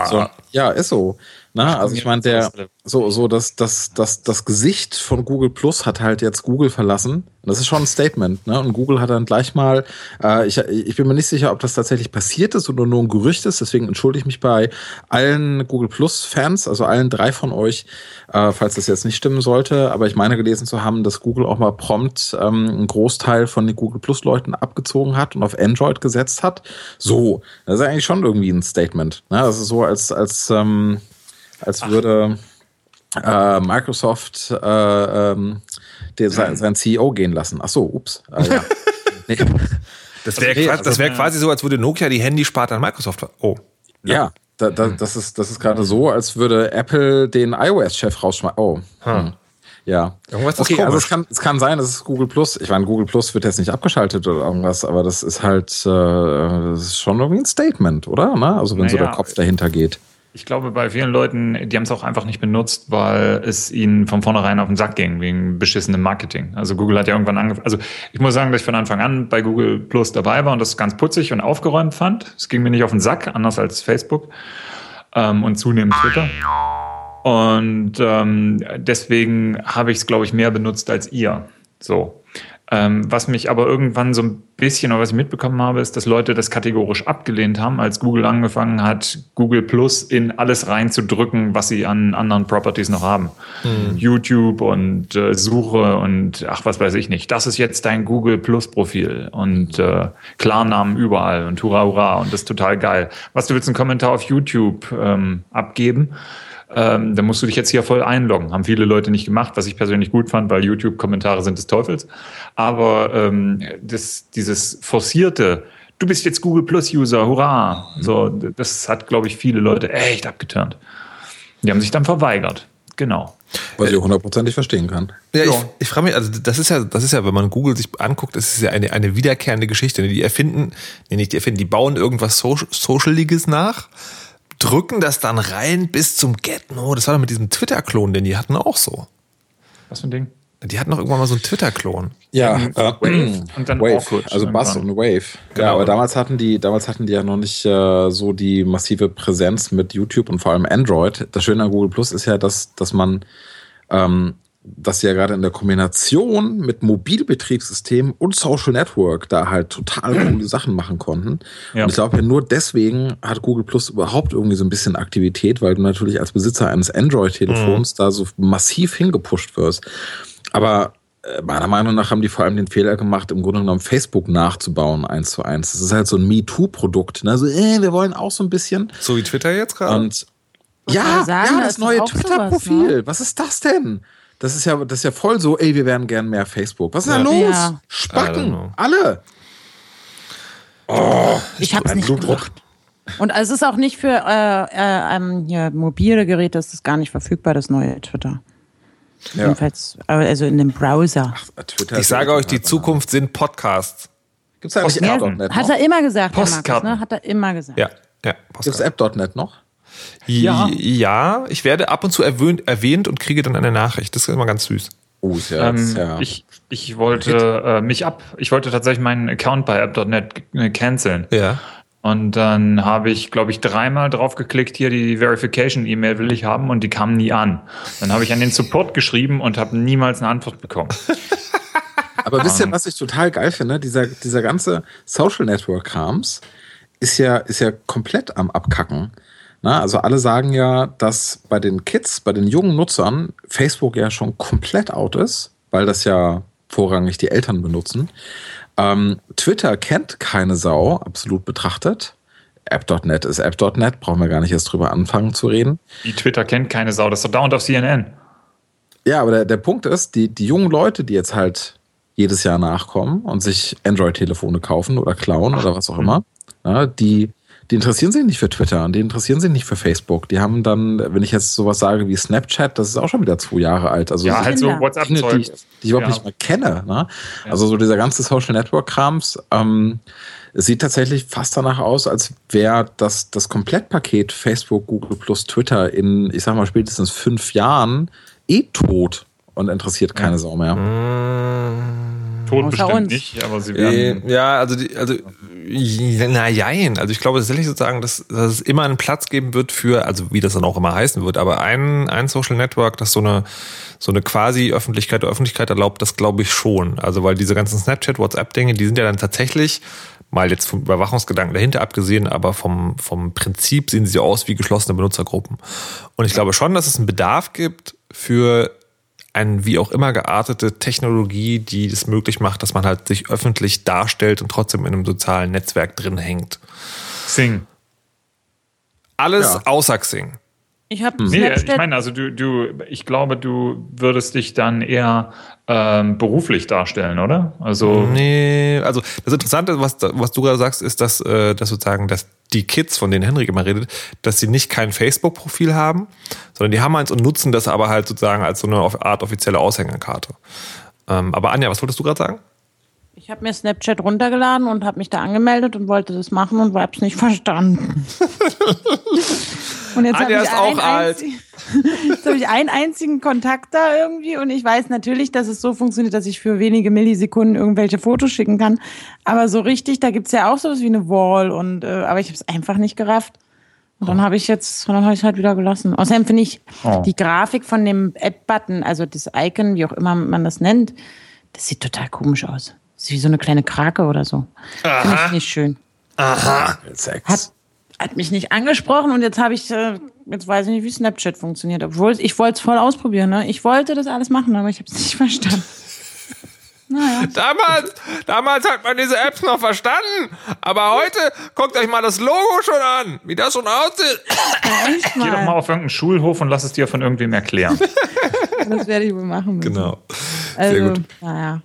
so, ja, ist so. Na, also ich meine, der so so das das das das Gesicht von Google Plus hat halt jetzt Google verlassen. Das ist schon ein Statement. Ne? Und Google hat dann gleich mal. Äh, ich ich bin mir nicht sicher, ob das tatsächlich passiert ist oder nur ein Gerücht ist. Deswegen entschuldige ich mich bei allen Google Plus Fans, also allen drei von euch, äh, falls das jetzt nicht stimmen sollte. Aber ich meine gelesen zu haben, dass Google auch mal prompt ähm, einen Großteil von den Google Plus Leuten abgezogen hat und auf Android gesetzt hat. So, das ist eigentlich schon irgendwie ein Statement. Ne? Das ist so, als als ähm, als würde äh, Microsoft äh, ähm, den, sein, sein CEO gehen lassen. Ach so, ups. Äh, ja. <laughs> nee. Das wäre nee, quasi, also- wär quasi so, als würde Nokia die Handysparte an Microsoft. Oh. Ja, da, da, das ist, das ist gerade so, als würde Apple den iOS-Chef rausschmeißen. Oh. Hm. Ja. Irgendwas ist okay, also es kann, es kann sein, dass es Google Plus, ich meine, Google Plus wird jetzt nicht abgeschaltet oder irgendwas, aber das ist halt, äh, das ist schon irgendwie ein Statement, oder? Ne? Also wenn so Naja. der Kopf dahinter geht. Ich glaube, bei vielen Leuten, die haben es auch einfach nicht benutzt, weil es ihnen von vornherein auf den Sack ging, wegen beschissenem Marketing. Also Google hat ja irgendwann angefangen, also ich muss sagen, dass ich von Anfang an bei Google Plus dabei war und das ganz putzig und aufgeräumt fand. Es ging mir nicht auf den Sack, anders als Facebook ähm, und zunehmend Twitter. Und ähm, deswegen habe ich es, glaube ich, mehr benutzt als ihr. So. Ähm, was mich aber irgendwann so ein bisschen, oder was ich mitbekommen habe, ist, dass Leute das kategorisch abgelehnt haben, als Google angefangen hat, Google Plus in alles reinzudrücken, was sie an anderen Properties noch haben. Hm. YouTube und äh, Suche und ach, was weiß ich nicht. Das ist jetzt dein Google Plus Profil und äh, Klarnamen überall und hurra, hurra und das ist total geil. Was du willst, einen Kommentar auf YouTube ähm, abgeben? Ähm, dann musst du dich jetzt hier voll einloggen. Haben viele Leute nicht gemacht, was ich persönlich gut fand, weil YouTube-Kommentare sind des Teufels. Aber ähm, das, dieses forcierte, du bist jetzt Google Plus-User, hurra! So, das hat, glaube ich, viele Leute echt abgeturnt. Die haben sich dann verweigert. Genau. Was ich hundertprozentig verstehen kann. Ja, ich, ich frage mich, also das ist ja, das ist ja, wenn man Google sich anguckt, das ist ja eine, eine wiederkehrende Geschichte. Die erfinden, nee, nicht die erfinden, die bauen irgendwas Social, Socialiges nach drücken das dann rein bis zum Get-No. Das war doch mit diesem Twitter-Klon, den die hatten auch so. Was für ein Ding? Die hatten noch irgendwann mal so einen Twitter-Klon. Ja, äh, Wave und dann <clears throat> Wave, Awkward also irgendwann. und Wave. Genau. Ja, aber damals hatten die, damals hatten die ja noch nicht äh, so die massive Präsenz mit YouTube und vor allem Android. Das Schöne an Google Plus ist ja, dass, dass man, ähm, dass sie ja gerade in der Kombination mit Mobilbetriebssystem und Social Network da halt total <clears throat> coole Sachen machen konnten. Ja. Und ich glaube ja nur deswegen hat Google Plus überhaupt irgendwie so ein bisschen Aktivität, weil du natürlich als Besitzer eines Android-Telefons da so massiv hingepusht wirst. Aber äh, meiner Meinung nach haben die vor allem den Fehler gemacht, im Grunde genommen Facebook nachzubauen, eins zu eins. Das ist halt so ein MeToo-Produkt. Ne? So, äh, wir wollen auch so ein bisschen. So wie Twitter jetzt gerade. Und ja, sagen, ja, da das doch neue sowas, Twitter-Profil. ne? Was ist das denn? Das ist ja, das ist ja voll so, ey, wir wären gern mehr Facebook. Was ist da Ja. los? Ja. Spacken, alle. Ich habe es Ein nicht Blutdruck. gemacht. Und es ist auch nicht für äh, äh, ähm, hier, mobile Geräte, ist es gar nicht verfügbar, das neue Twitter. Ja. Jedenfalls, äh, also in dem Browser. Twitter ich ist sage euch, die Zukunft sind Podcasts. Gibt's da eigentlich App.net hat er immer gesagt, Herr Markus, Postkarten. ne? Hat er immer gesagt. Ja, ja. Gibt's Podcast. App.net noch? Ja. ja, ich werde ab und zu erwähnt, erwähnt und kriege dann eine Nachricht. Das ist immer ganz süß. Oh, ist Ähm, ja. ich, ich wollte äh, mich ab, ich wollte tatsächlich meinen Account bei app.net äh, canceln. Ja. Und dann habe ich, glaube ich, dreimal drauf geklickt, hier die Verification-E-Mail will ich haben und die kam nie an. Dann habe ich an den Support geschrieben und habe niemals eine Antwort bekommen. <laughs> Aber wisst ihr, was ich total geil finde? Dieser, dieser ganze Social Network Krams ist ja, ist ja komplett am Abkacken. Na, also alle sagen ja, dass bei den Kids, bei den jungen Nutzern Facebook ja schon komplett out ist, weil das ja vorrangig die Eltern benutzen. Ähm, Twitter kennt keine Sau, absolut betrachtet. App.net ist App.net, brauchen wir gar nicht erst drüber anfangen zu reden. Die Twitter kennt keine Sau, das ist doch dauernd auf CNN. Ja, aber der, der Punkt ist, die, die jungen Leute, die jetzt halt jedes Jahr nachkommen und sich Android-Telefone kaufen oder klauen oder was auch immer, ja, die, die interessieren sich nicht für Twitter und die interessieren sich nicht für Facebook. Die haben dann, wenn ich jetzt sowas sage wie Snapchat, das ist auch schon wieder zwei Jahre alt. Also Ja, so halt so die WhatsApp-Zeug. ich, die ich überhaupt Ja. nicht mehr kenne. Ne? Also so dieser ganze Social Network-Krams, ähm, es sieht tatsächlich fast danach aus, als wäre das, das Komplettpaket Facebook, Google plus Twitter in, ich sag mal, spätestens fünf Jahren eh tot und interessiert keine Sau mehr. Tot Außer bestimmt nicht, aber sie Äh, werden. Ja, also, die, also, na jein. Also ich glaube tatsächlich sozusagen, dass, dass es immer einen Platz geben wird für, also wie das dann auch immer heißen wird, aber ein, ein Social Network, das so eine, so eine quasi Öffentlichkeit der Öffentlichkeit erlaubt, das glaube ich schon. Also weil diese ganzen Snapchat, WhatsApp-Dinge, die sind ja dann tatsächlich, mal jetzt vom Überwachungsgedanken dahinter abgesehen, aber vom, vom Prinzip sehen sie aus wie geschlossene Benutzergruppen. Und ich glaube schon, dass es einen Bedarf gibt für eine wie auch immer geartete Technologie, die es möglich macht, dass man halt sich öffentlich darstellt und trotzdem in einem sozialen Netzwerk drin hängt. Sing. Alles Ja. außer Xing. Ich habe Nee, ich meine, also du, du, ich glaube, du würdest dich dann eher ähm, beruflich darstellen, oder? Also Nee, also das Interessante, was, was du gerade sagst, ist, dass, äh, dass sozusagen, dass die Kids, von denen Henrik immer redet, dass sie nicht kein Facebook-Profil haben, sondern die haben eins und nutzen das aber halt sozusagen als so eine Art offizielle Aushängerkarte. Ähm, aber Anja, was wolltest du gerade sagen? Ich habe mir Snapchat runtergeladen und habe mich da angemeldet und wollte das machen und habe es nicht verstanden. <laughs> Und jetzt habe ich, auch einzigen- <laughs> jetzt habe ich einen einzigen Kontakt da irgendwie und ich weiß natürlich, dass es so funktioniert, dass ich für wenige Millisekunden irgendwelche Fotos schicken kann. Aber so richtig, da gibt's ja auch sowas wie eine Wall und äh, aber ich habe es einfach nicht gerafft. Und dann habe ich jetzt, und dann habe ich halt wieder gelassen. Außerdem finde ich Oh. die Grafik von dem App-Button, also das Icon, wie auch immer man das nennt, das sieht total komisch aus. Das ist wie so eine kleine Krake oder so. Finde ich nicht schön. Sex. Hat, hat mich nicht angesprochen und jetzt habe ich, äh, jetzt weiß ich nicht, wie Snapchat funktioniert. Obwohl ich wollte es voll ausprobieren. Ne? Ich wollte das alles machen, aber ich habe es nicht <laughs> verstanden. Naja. Damals, damals hat man diese Apps noch verstanden. Aber heute, guckt euch mal das Logo schon an, wie das schon aussieht. Geh doch mal auf irgendeinen Schulhof und lass es dir von irgendwem erklären. <laughs> Das werde ich wohl machen müssen. Genau. Also, Sehr gut. naja.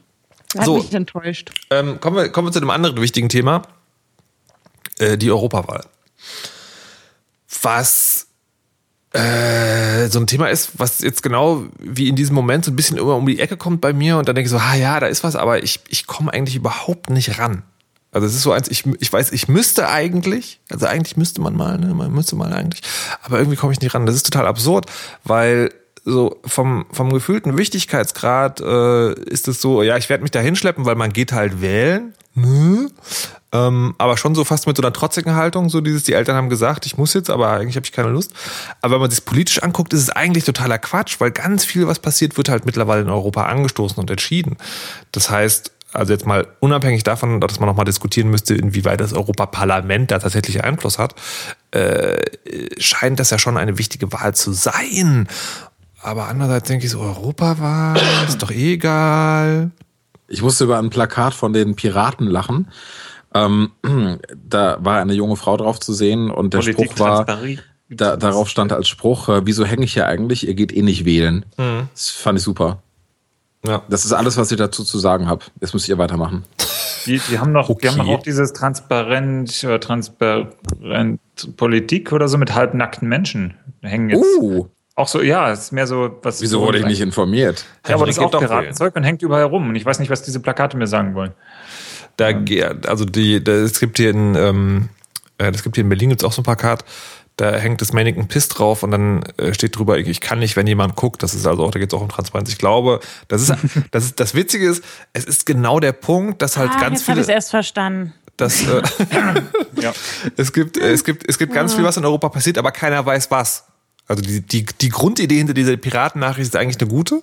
Hat So. mich enttäuscht. Ähm, kommen, wir, kommen wir zu einem anderen wichtigen Thema. Äh, die Europawahl. Was äh, so ein Thema ist, was jetzt genau wie in diesem Moment so ein bisschen immer um die Ecke kommt bei mir und dann denke ich so, ah ja, da ist was, aber ich, ich komme eigentlich überhaupt nicht ran. Also es ist so eins, ich, ich weiß, ich müsste eigentlich, also eigentlich müsste man mal, ne, man müsste mal eigentlich, aber irgendwie komme ich nicht ran. Das ist total absurd, weil so vom, vom gefühlten Wichtigkeitsgrad äh, ist es so, ja, ich werde mich da hinschleppen, weil man geht halt wählen. Ne? Ähm, aber schon so fast mit so einer trotzigen Haltung, so dieses, die Eltern haben gesagt, ich muss jetzt, aber eigentlich habe ich keine Lust. Aber wenn man sich politisch anguckt, ist es eigentlich totaler Quatsch, weil ganz viel, was passiert, wird halt mittlerweile in Europa angestoßen und entschieden. Das heißt, also jetzt mal unabhängig davon, dass man nochmal diskutieren müsste, inwieweit das Europaparlament da tatsächlich Einfluss hat, äh, scheint das ja schon eine wichtige Wahl zu sein. Aber andererseits denke ich so, Europawahl ist doch eh egal. Ich musste über ein Plakat von den Piraten lachen. Ähm, <clears throat> da war eine junge Frau drauf zu sehen und der Politik Spruch war, da, darauf stand als Spruch, äh, wieso hänge ich hier eigentlich? Ihr geht eh nicht wählen. Das fand ich super. Ja. Das ist alles, was ich dazu zu sagen habe. Jetzt müsst ihr weitermachen. Die, die haben noch, die haben Okay. noch auch dieses transparent, äh, transparent Politik oder so mit halbnackten Menschen hängen jetzt. Uh, Auch so, ja, es ist mehr so was. wieso wurde ich nicht informiert? Ja, aber das ist auch Piratenzeug und hängt überall rum. Und ich weiß nicht, was diese Plakate mir sagen wollen. Da, also die, da, es gibt hier in, ähm, äh, es gibt hier in Berlin gibt's auch so ein Plakat, da hängt das Mannequin Piss drauf und dann äh, steht drüber, ich, ich kann nicht, wenn jemand guckt. Das ist also auch, da geht's auch um Transparenz. Ich glaube, das ist, <laughs> das ist, das Witzige ist, es ist genau der Punkt, dass halt Ah, ganz jetzt habe ich es viele, erst verstanden. dass, äh, <laughs> Ja. es gibt, es gibt, es gibt ganz viel, was in Europa passiert, aber keiner weiß was. Also die, die, die Grundidee hinter dieser Piratennachricht ist eigentlich eine gute,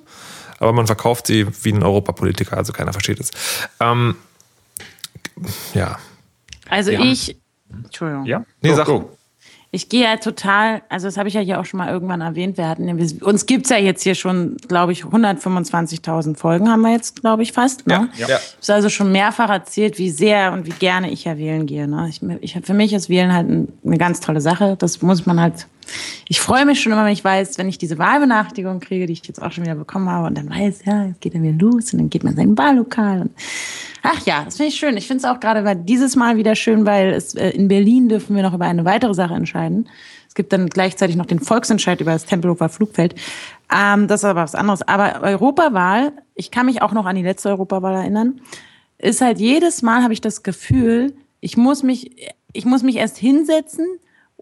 aber man verkauft sie wie ein Europapolitiker, also keiner versteht es. Ähm, ja. Also Ja. ich, Entschuldigung. Ja? Nee, Go, sag. go. Ich gehe ja total, also das habe ich ja hier auch schon mal irgendwann erwähnt. Wir hatten, ja- wir- uns gibt's ja jetzt hier schon, glaube ich, 125.000 Folgen haben wir jetzt, glaube ich, fast. Ne? Ja. Ich habe also schon mehrfach erzählt, wie sehr und wie gerne ich ja wählen gehe. Ne? Ich, ich, für mich ist Wählen halt ein- eine ganz tolle Sache. Das muss man halt. Ich freue mich schon immer, wenn ich weiß, wenn ich diese Wahlbenachrichtigung kriege, die ich jetzt auch schon wieder bekommen habe, und dann weiß, ja, jetzt geht er wieder los und dann geht man in sein Wahllokal. Und Ach ja, das finde ich schön. Ich finde es auch gerade dieses Mal wieder schön, weil es, äh, in Berlin dürfen wir noch über eine weitere Sache entscheiden. Es gibt dann gleichzeitig noch den Volksentscheid über das Tempelhofer Flugfeld. Ähm, das ist aber was anderes. Aber Europawahl, ich kann mich auch noch an die letzte Europawahl erinnern, ist halt jedes Mal habe ich das Gefühl, ich muss mich, ich muss mich erst hinsetzen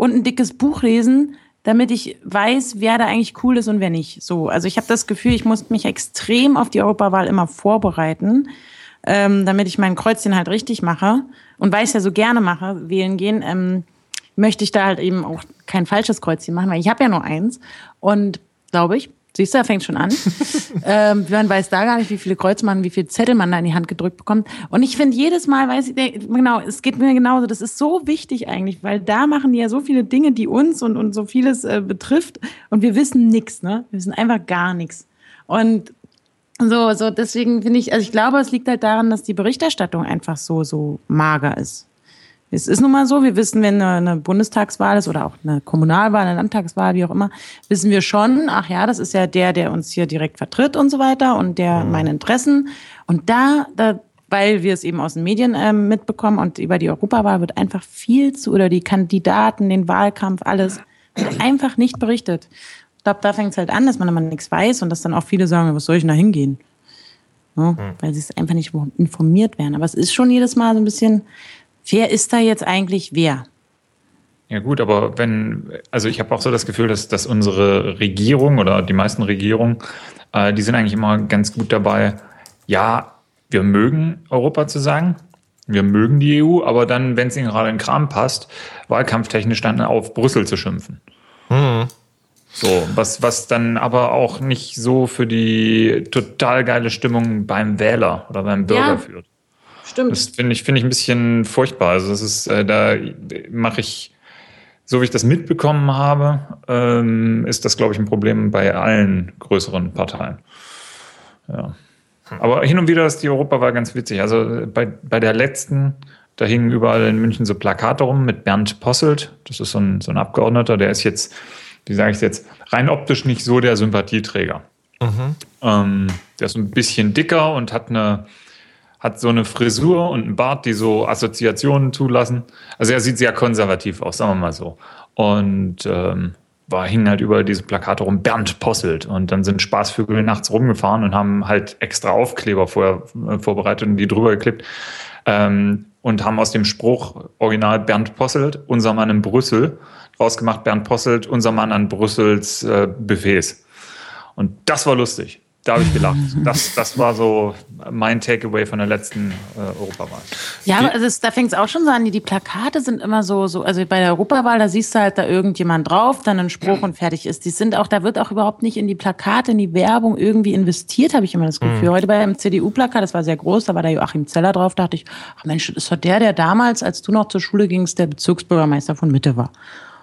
und ein dickes Buch lesen, damit ich weiß, wer da eigentlich cool ist und wer nicht. So, also ich habe das Gefühl, ich muss mich extrem auf die Europawahl immer vorbereiten ähm, damit ich mein Kreuzchen halt richtig mache und weil ich es ja so gerne mache, wählen gehen, ähm, möchte ich da halt eben auch kein falsches Kreuzchen machen, weil ich habe ja nur eins und glaube ich, siehst du, da fängt schon an. <laughs> ähm, man weiß da gar nicht, wie viele Kreuze man, wie viele Zettel man da in die Hand gedrückt bekommt. Und ich finde jedes Mal, weiß ich, genau, es geht mir genauso. Das ist so wichtig eigentlich, weil da machen die ja so viele Dinge, die uns und, und so vieles äh, betrifft und wir wissen nichts, ne? Wir wissen einfach gar nichts. Und so, so, deswegen finde ich, also ich glaube, es liegt halt daran, dass die Berichterstattung einfach so, so mager ist. Es ist nun mal so, wir wissen, wenn eine, Bundestagswahl ist oder auch eine Kommunalwahl, eine Landtagswahl, wie auch immer, wissen wir schon, ach ja, das ist ja der, der uns hier direkt vertritt und so weiter und der meine Interessen. Und da, da weil wir es eben aus den Medien ähm, mitbekommen und über die Europawahl wird einfach viel zu, oder die Kandidaten, den Wahlkampf, alles, wird einfach nicht berichtet. Ich glaube, da fängt es halt an, dass man immer nichts weiß und dass dann auch viele sagen, was soll ich denn da hingehen? Ne? Weil sie es einfach nicht informiert werden. Aber es ist schon jedes Mal so ein bisschen, wer ist da jetzt eigentlich wer? Ja gut, aber wenn, also ich habe auch so das Gefühl, dass, dass unsere Regierung oder die meisten Regierungen, äh, die sind eigentlich immer ganz gut dabei, ja, wir mögen Europa zu sagen, wir mögen die EU, aber dann, wenn es ihnen gerade in den Kram passt, wahlkampftechnisch dann auf Brüssel zu schimpfen. Mhm. So, was, was dann aber auch nicht so für die total geile Stimmung beim Wähler oder beim Bürger ja, führt. Stimmt. Das finde ich, finde ich ein bisschen furchtbar. Also, das ist, äh, da mache ich, so wie ich das mitbekommen habe, ähm, ist das, glaube ich, ein Problem bei allen größeren Parteien. Ja. Aber hin und wieder ist die Europawahl ganz witzig. Also bei, bei der letzten, da hingen überall in München so Plakate rum mit Bernd Posselt. Das ist so ein, so ein Abgeordneter, der ist jetzt, wie sage ich jetzt, rein optisch nicht so der Sympathieträger. Mhm. Ähm, der ist ein bisschen dicker und hat eine, hat so eine Frisur und einen Bart, die so Assoziationen zulassen. Also er sieht sehr konservativ aus, sagen wir mal so. Und ähm, war, hingen halt über diese Plakate rum, Bernd Posselt. Und dann sind Spaßvögel nachts rumgefahren und haben halt extra Aufkleber vorher äh, vorbereitet und die drüber geklebt. Ähm, und haben aus dem Spruch Original Bernd Posselt, unser Mann in Brüssel, rausgemacht Bernd Posselt, unser Mann an Brüssels äh, Buffets. Und das war lustig da habe ich gelacht. Das, das war so mein Takeaway von der letzten äh, Europawahl. Ja, aber also da fängt es auch schon so an, die, die Plakate sind immer so, so, also bei der Europawahl, da siehst du halt da irgendjemand drauf, dann ein Spruch und fertig ist. Die sind auch, da wird auch überhaupt nicht in die Plakate, in die Werbung irgendwie investiert, habe ich immer das Gefühl. Mhm. Heute beim CDU-Plakat, das war sehr groß, da war der Joachim Zeller drauf, dachte ich, ach Mensch, das ist doch der, der damals, als du noch zur Schule gingst, der Bezirksbürgermeister von Mitte war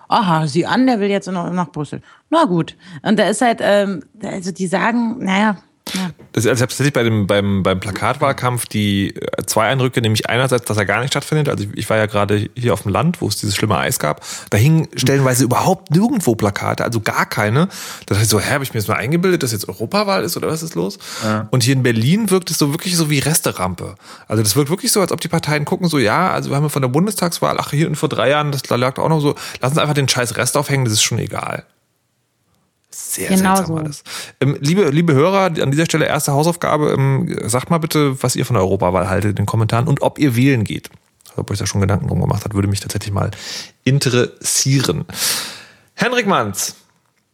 aha, sieh an, der will jetzt noch nach Brüssel. Na gut. Und da ist halt, ähm, also die sagen, naja, ja. Das, also tatsächlich bei dem, beim, beim Plakatwahlkampf die äh, zwei Eindrücke, nämlich einerseits, dass er gar nicht stattfindet. Also ich war ja gerade hier auf dem Land, wo es dieses schlimme Eis gab. Da hingen stellenweise überhaupt nirgendwo Plakate, also gar keine. Da dachte ich so, hä, habe ich mir jetzt mal eingebildet, dass jetzt Europawahl ist oder was ist los? Ja. Und hier in Berlin wirkt es so wirklich so wie Resterampe. Also das wirkt wirklich so, als ob die Parteien gucken, so ja, also wir haben ja von der Bundestagswahl, ach hier und vor drei Jahren, das lag auch noch so, lassen Sie einfach den scheiß Rest aufhängen, das ist schon egal. Sehr genau seltsam so. alles. Ähm, liebe, liebe Hörer, an dieser Stelle erste Hausaufgabe. Ähm, sagt mal bitte, was ihr von der Europawahl haltet in den Kommentaren und ob ihr wählen geht. Ob euch da schon Gedanken drum gemacht hat, würde mich tatsächlich mal interessieren. Henrik Manns.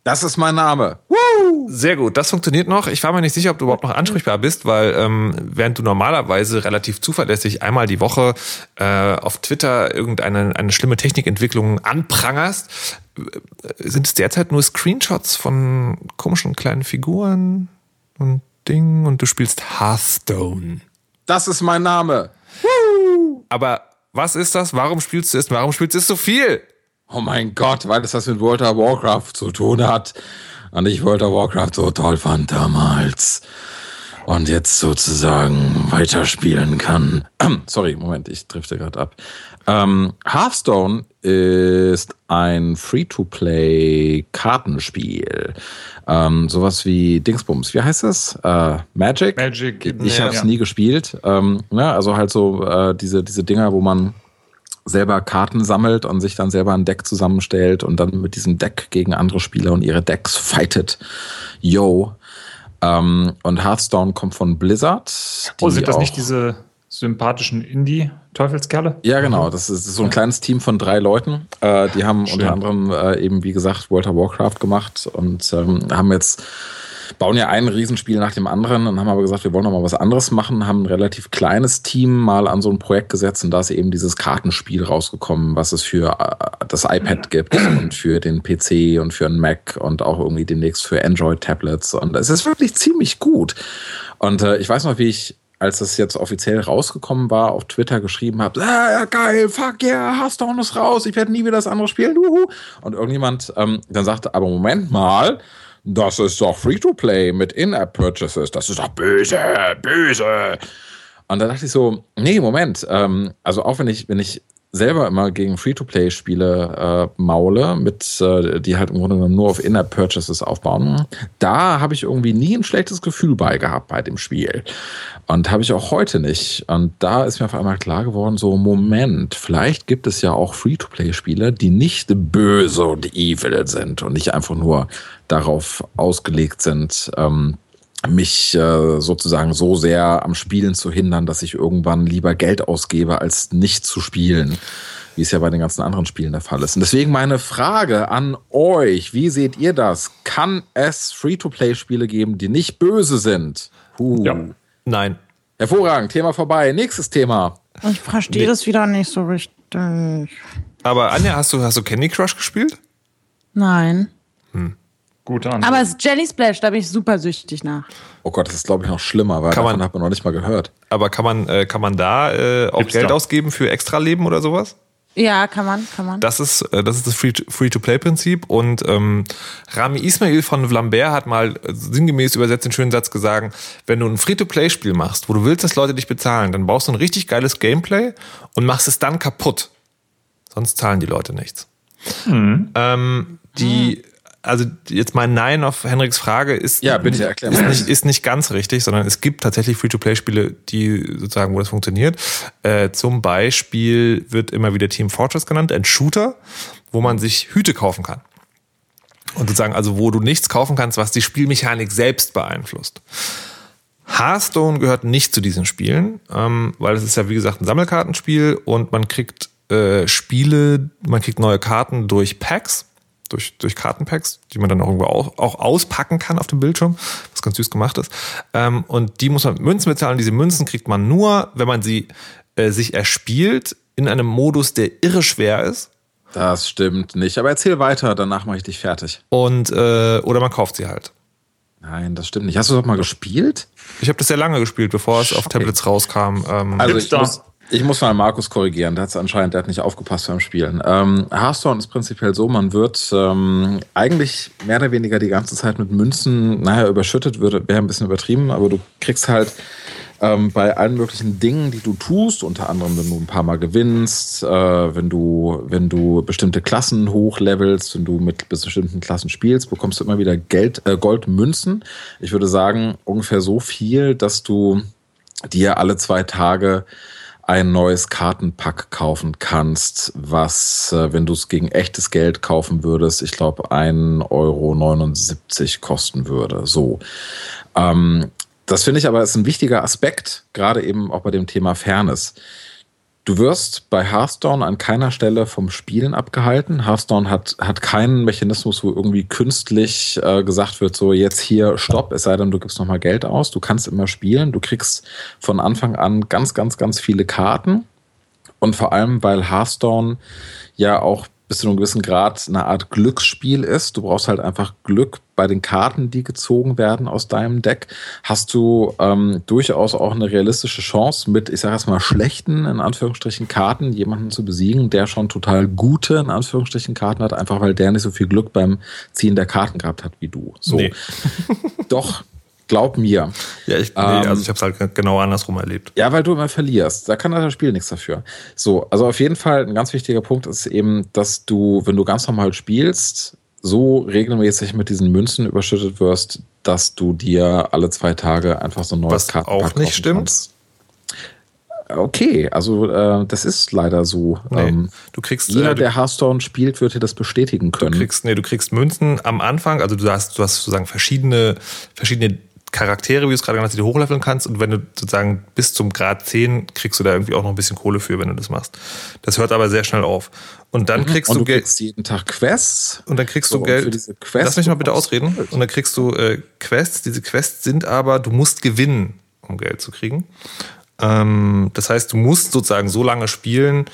Das ist mein Name. Woo! Sehr gut, das funktioniert noch. Ich war mir nicht sicher, ob du überhaupt noch ansprechbar bist, weil ähm, während du normalerweise relativ zuverlässig einmal die Woche äh, auf Twitter irgendeine eine schlimme Technikentwicklung anprangerst, äh, sind es derzeit nur Screenshots von komischen kleinen Figuren und Dingen und du spielst Hearthstone. Das ist mein Name. Woo! Aber was ist das? Warum spielst du es? Warum spielst du es so viel? Oh mein Gott, weil es das mit World of Warcraft zu tun hat. Und ich World of Warcraft so toll fand damals. Und jetzt sozusagen weiterspielen kann. <clears throat> Sorry, Moment, ich drifte gerade ab. Ähm, Hearthstone ist ein Free-to-Play-Kartenspiel. Ähm, sowas wie Dingsbums. Wie heißt das? Äh, Magic? Magic. Ich habe es ja. nie gespielt. Ähm, ja, also halt so äh, diese, diese Dinger, wo man selber Karten sammelt und sich dann selber ein Deck zusammenstellt und dann mit diesem Deck gegen andere Spieler und ihre Decks fightet. Yo. Ähm, und Hearthstone kommt von Blizzard. Oh, sind das nicht diese sympathischen Indie-Teufelskerle? Ja, genau. Das ist so ein kleines Team von drei Leuten. Äh, die haben Schön. unter anderem äh, eben, wie gesagt, World of Warcraft gemacht und ähm, haben jetzt bauen ja ein Riesenspiel nach dem anderen und haben aber gesagt, wir wollen noch mal was anderes machen, haben ein relativ kleines Team mal an so ein Projekt gesetzt und da ist eben dieses Kartenspiel rausgekommen, was es für äh, das iPad gibt und für den PC und für einen Mac und auch irgendwie demnächst für Android-Tablets und es ist wirklich ziemlich gut. Und äh, ich weiß noch, wie ich als das jetzt offiziell rausgekommen war, auf Twitter geschrieben habe, ah, ja, geil, fuck yeah, Hearthstone ist raus, ich werde nie wieder das andere spielen, uhu. Und irgendjemand ähm, dann sagte, aber Moment mal, das ist doch Free-to-Play mit In-App-Purchases. Das ist doch böse, böse. Und da dachte ich so, nee, Moment. Ähm, also auch wenn ich, wenn ich selber immer gegen Free-to-Play-Spiele äh, maule, mit, äh, die halt im Grunde genommen nur auf In-App-Purchases aufbauen, da habe ich irgendwie nie ein schlechtes Gefühl bei gehabt bei dem Spiel. Und habe ich auch heute nicht. Und da ist mir auf einmal klar geworden, so Moment, vielleicht gibt es ja auch Free-to-Play-Spiele, die nicht böse und evil sind und nicht einfach nur darauf ausgelegt sind, ähm, mich äh, sozusagen so sehr am Spielen zu hindern, dass ich irgendwann lieber Geld ausgebe, als nicht zu spielen. wie es ja bei den ganzen anderen Spielen der Fall ist. Und deswegen meine Frage an euch, wie seht ihr das? Kann es Free-to-Play-Spiele geben, die nicht böse sind? Puh. Ja. Nein. Hervorragend, Thema vorbei. Nächstes Thema. Ich verstehe Nee. das wieder nicht so richtig. Aber Anja, hast du, hast du Candy Crush gespielt? Nein. Gute Antwort. Aber es ist Jelly Splash, da bin ich super süchtig nach. Oh Gott, das ist glaube ich noch schlimmer, weil Kann davon man- hat man noch nicht mal gehört. Aber kann man, äh, kann man da äh, auch Gibt's Geld da. ausgeben für Extra-Leben oder sowas? Ja, kann man, kann man. Das ist äh, das, ist das Free- Free-to-Play-Prinzip. Und ähm, Rami Ismail von Vlambert hat mal äh, sinngemäß übersetzt den schönen Satz gesagt, wenn du ein Free-to-Play-Spiel machst, wo du willst, dass Leute dich bezahlen, dann baust du ein richtig geiles Gameplay und machst es dann kaputt. Sonst zahlen die Leute nichts. Ähm, die, also jetzt mein Nein auf Henriks Frage ist, Ja, bitte, erklär ist nicht, ist nicht ganz richtig, sondern es gibt tatsächlich Free-to-Play-Spiele, die sozusagen, wo das funktioniert. Äh, zum Beispiel wird immer wieder Team Fortress genannt, ein Shooter, wo man sich Hüte kaufen kann. Und sozusagen, also wo du nichts kaufen kannst, was die Spielmechanik selbst beeinflusst. Hearthstone gehört nicht zu diesen Spielen, ähm, weil es ist ja wie gesagt ein Sammelkartenspiel und man kriegt äh, Spiele, man kriegt neue Karten durch Packs, durch, durch Kartenpacks, die man dann auch irgendwo auch, auch auspacken kann auf dem Bildschirm, was ganz süß gemacht ist. Ähm, und die muss man mit Münzen bezahlen. Diese Münzen kriegt man nur, wenn man sie äh, sich erspielt in einem Modus, der irre schwer ist. Das stimmt nicht. Aber erzähl weiter, danach mache ich dich fertig. Und äh, oder man kauft sie halt. Nein, das stimmt nicht. Hast du das mal gespielt? Ich habe das sehr lange gespielt, bevor es auf Okay. Tablets rauskam. Ähm, Also ich muss, ich muss mal Markus korrigieren. Der hat anscheinend, der hat nicht aufgepasst beim Spielen. Ähm, Hearthstone ist prinzipiell so, man wird ähm, eigentlich mehr oder weniger die ganze Zeit mit Münzen, naja, überschüttet, wäre ein bisschen übertrieben, aber du kriegst halt ähm, bei allen möglichen Dingen, die du tust, unter anderem, wenn du ein paar Mal gewinnst, äh, wenn du, wenn du bestimmte Klassen hochlevelst, wenn du mit bestimmten Klassen spielst, bekommst du immer wieder Geld, äh, Goldmünzen. Ich würde sagen, ungefähr so viel, dass du dir alle zwei Tage ein neues Kartenpack kaufen kannst, was, äh, wenn du es gegen echtes Geld kaufen würdest, ich glaube, 1,79 Euro kosten würde. So. Ähm, das finde ich aber ist ein wichtiger Aspekt, gerade eben auch bei dem Thema Fairness. Du wirst bei Hearthstone an keiner Stelle vom Spielen abgehalten. Hearthstone hat, hat keinen Mechanismus, wo irgendwie künstlich äh, gesagt wird, so jetzt hier Stopp, es sei denn, du gibst nochmal Geld aus. Du kannst immer spielen. Du kriegst von Anfang an ganz, ganz, ganz viele Karten. Und vor allem, weil Hearthstone ja auch bis zu einem gewissen Grad eine Art Glücksspiel ist. Du brauchst halt einfach Glück bei den Karten, die gezogen werden aus deinem Deck. Hast du ähm, durchaus auch eine realistische Chance mit, ich sage jetzt mal, schlechten, in Anführungsstrichen, Karten, jemanden zu besiegen, der schon total gute, in Anführungsstrichen, Karten hat, einfach weil der nicht so viel Glück beim Ziehen der Karten gehabt hat wie du. So. Nee. Doch, glaub mir. Ja, ich, nee, Ähm, also ich habe es halt genau andersrum erlebt. Ja, weil du immer verlierst. Da kann das Spiel nichts dafür. So, also auf jeden Fall ein ganz wichtiger Punkt ist eben, dass du, wenn du ganz normal spielst, so regelmäßig mit diesen Münzen überschüttet wirst, dass du dir alle zwei Tage einfach so ein neues Was Kartenpack auch nicht stimmt. kannst. Okay, also äh, das ist leider so. Nee. Ähm, Du kriegst, jeder, äh, du, der Hearthstone spielt, wird dir das bestätigen du können. kriegst, nee, du kriegst Münzen am Anfang, also du hast, du hast sozusagen verschiedene, verschiedene Charaktere, wie du es gerade genannt hast, die du hochleveln kannst und wenn du sozusagen bis zum Grad 10 kriegst du da irgendwie auch noch ein bisschen Kohle für, wenn du das machst. Das hört aber sehr schnell auf. Und dann kriegst und du du Geld. kriegst jeden Tag Quests. Und dann kriegst So, du Geld. Lass mich mal bitte du ausreden. Und dann kriegst du äh, Quests. Diese Quests sind aber, du musst gewinnen, um Geld zu kriegen. Ähm, das heißt, du musst sozusagen so lange spielen,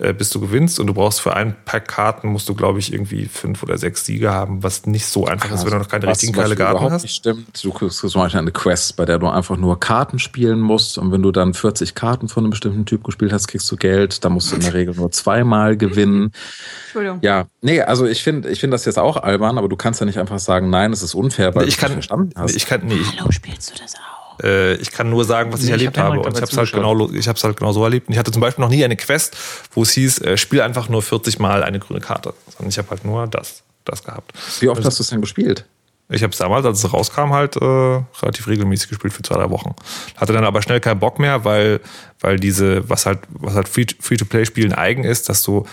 äh, bis du gewinnst. Und du brauchst für ein Pack Karten, musst du, glaube ich, irgendwie fünf oder sechs Siege haben, was nicht so einfach ist, wenn du noch keine richtigen geile Karten hast. nicht stimmt. Du kriegst zum Beispiel eine Quest, bei der du einfach nur Karten spielen musst. Und wenn du dann 40 Karten von einem bestimmten Typ gespielt hast, kriegst du Geld. Da musst du in der Regel nur zweimal gewinnen. <laughs> Entschuldigung. Ja, nee, also ich finde ich finde das jetzt auch albern, aber du kannst ja nicht einfach sagen, nein, es ist unfair, weil ich du kann, verstanden hast. ich kann, nee, ich, Hallo, spielst du das auch? Äh, ich kann nur sagen, was ich Nee, ich erlebt hab habe. Und ich habe es halt genau, ich halt genau so erlebt. Und ich hatte zum Beispiel noch nie eine Quest, wo es hieß, äh, spiel einfach nur 40 Mal eine grüne Karte. Sondern ich habe halt nur das, das gehabt. Wie oft hast du es denn gespielt? Ich habe es damals, als es rauskam, halt äh, relativ regelmäßig gespielt für zwei, drei Wochen. Hatte dann aber schnell keinen Bock mehr, weil, weil diese, was halt, was halt Free- Free-to-Play-Spielen eigen ist, dass du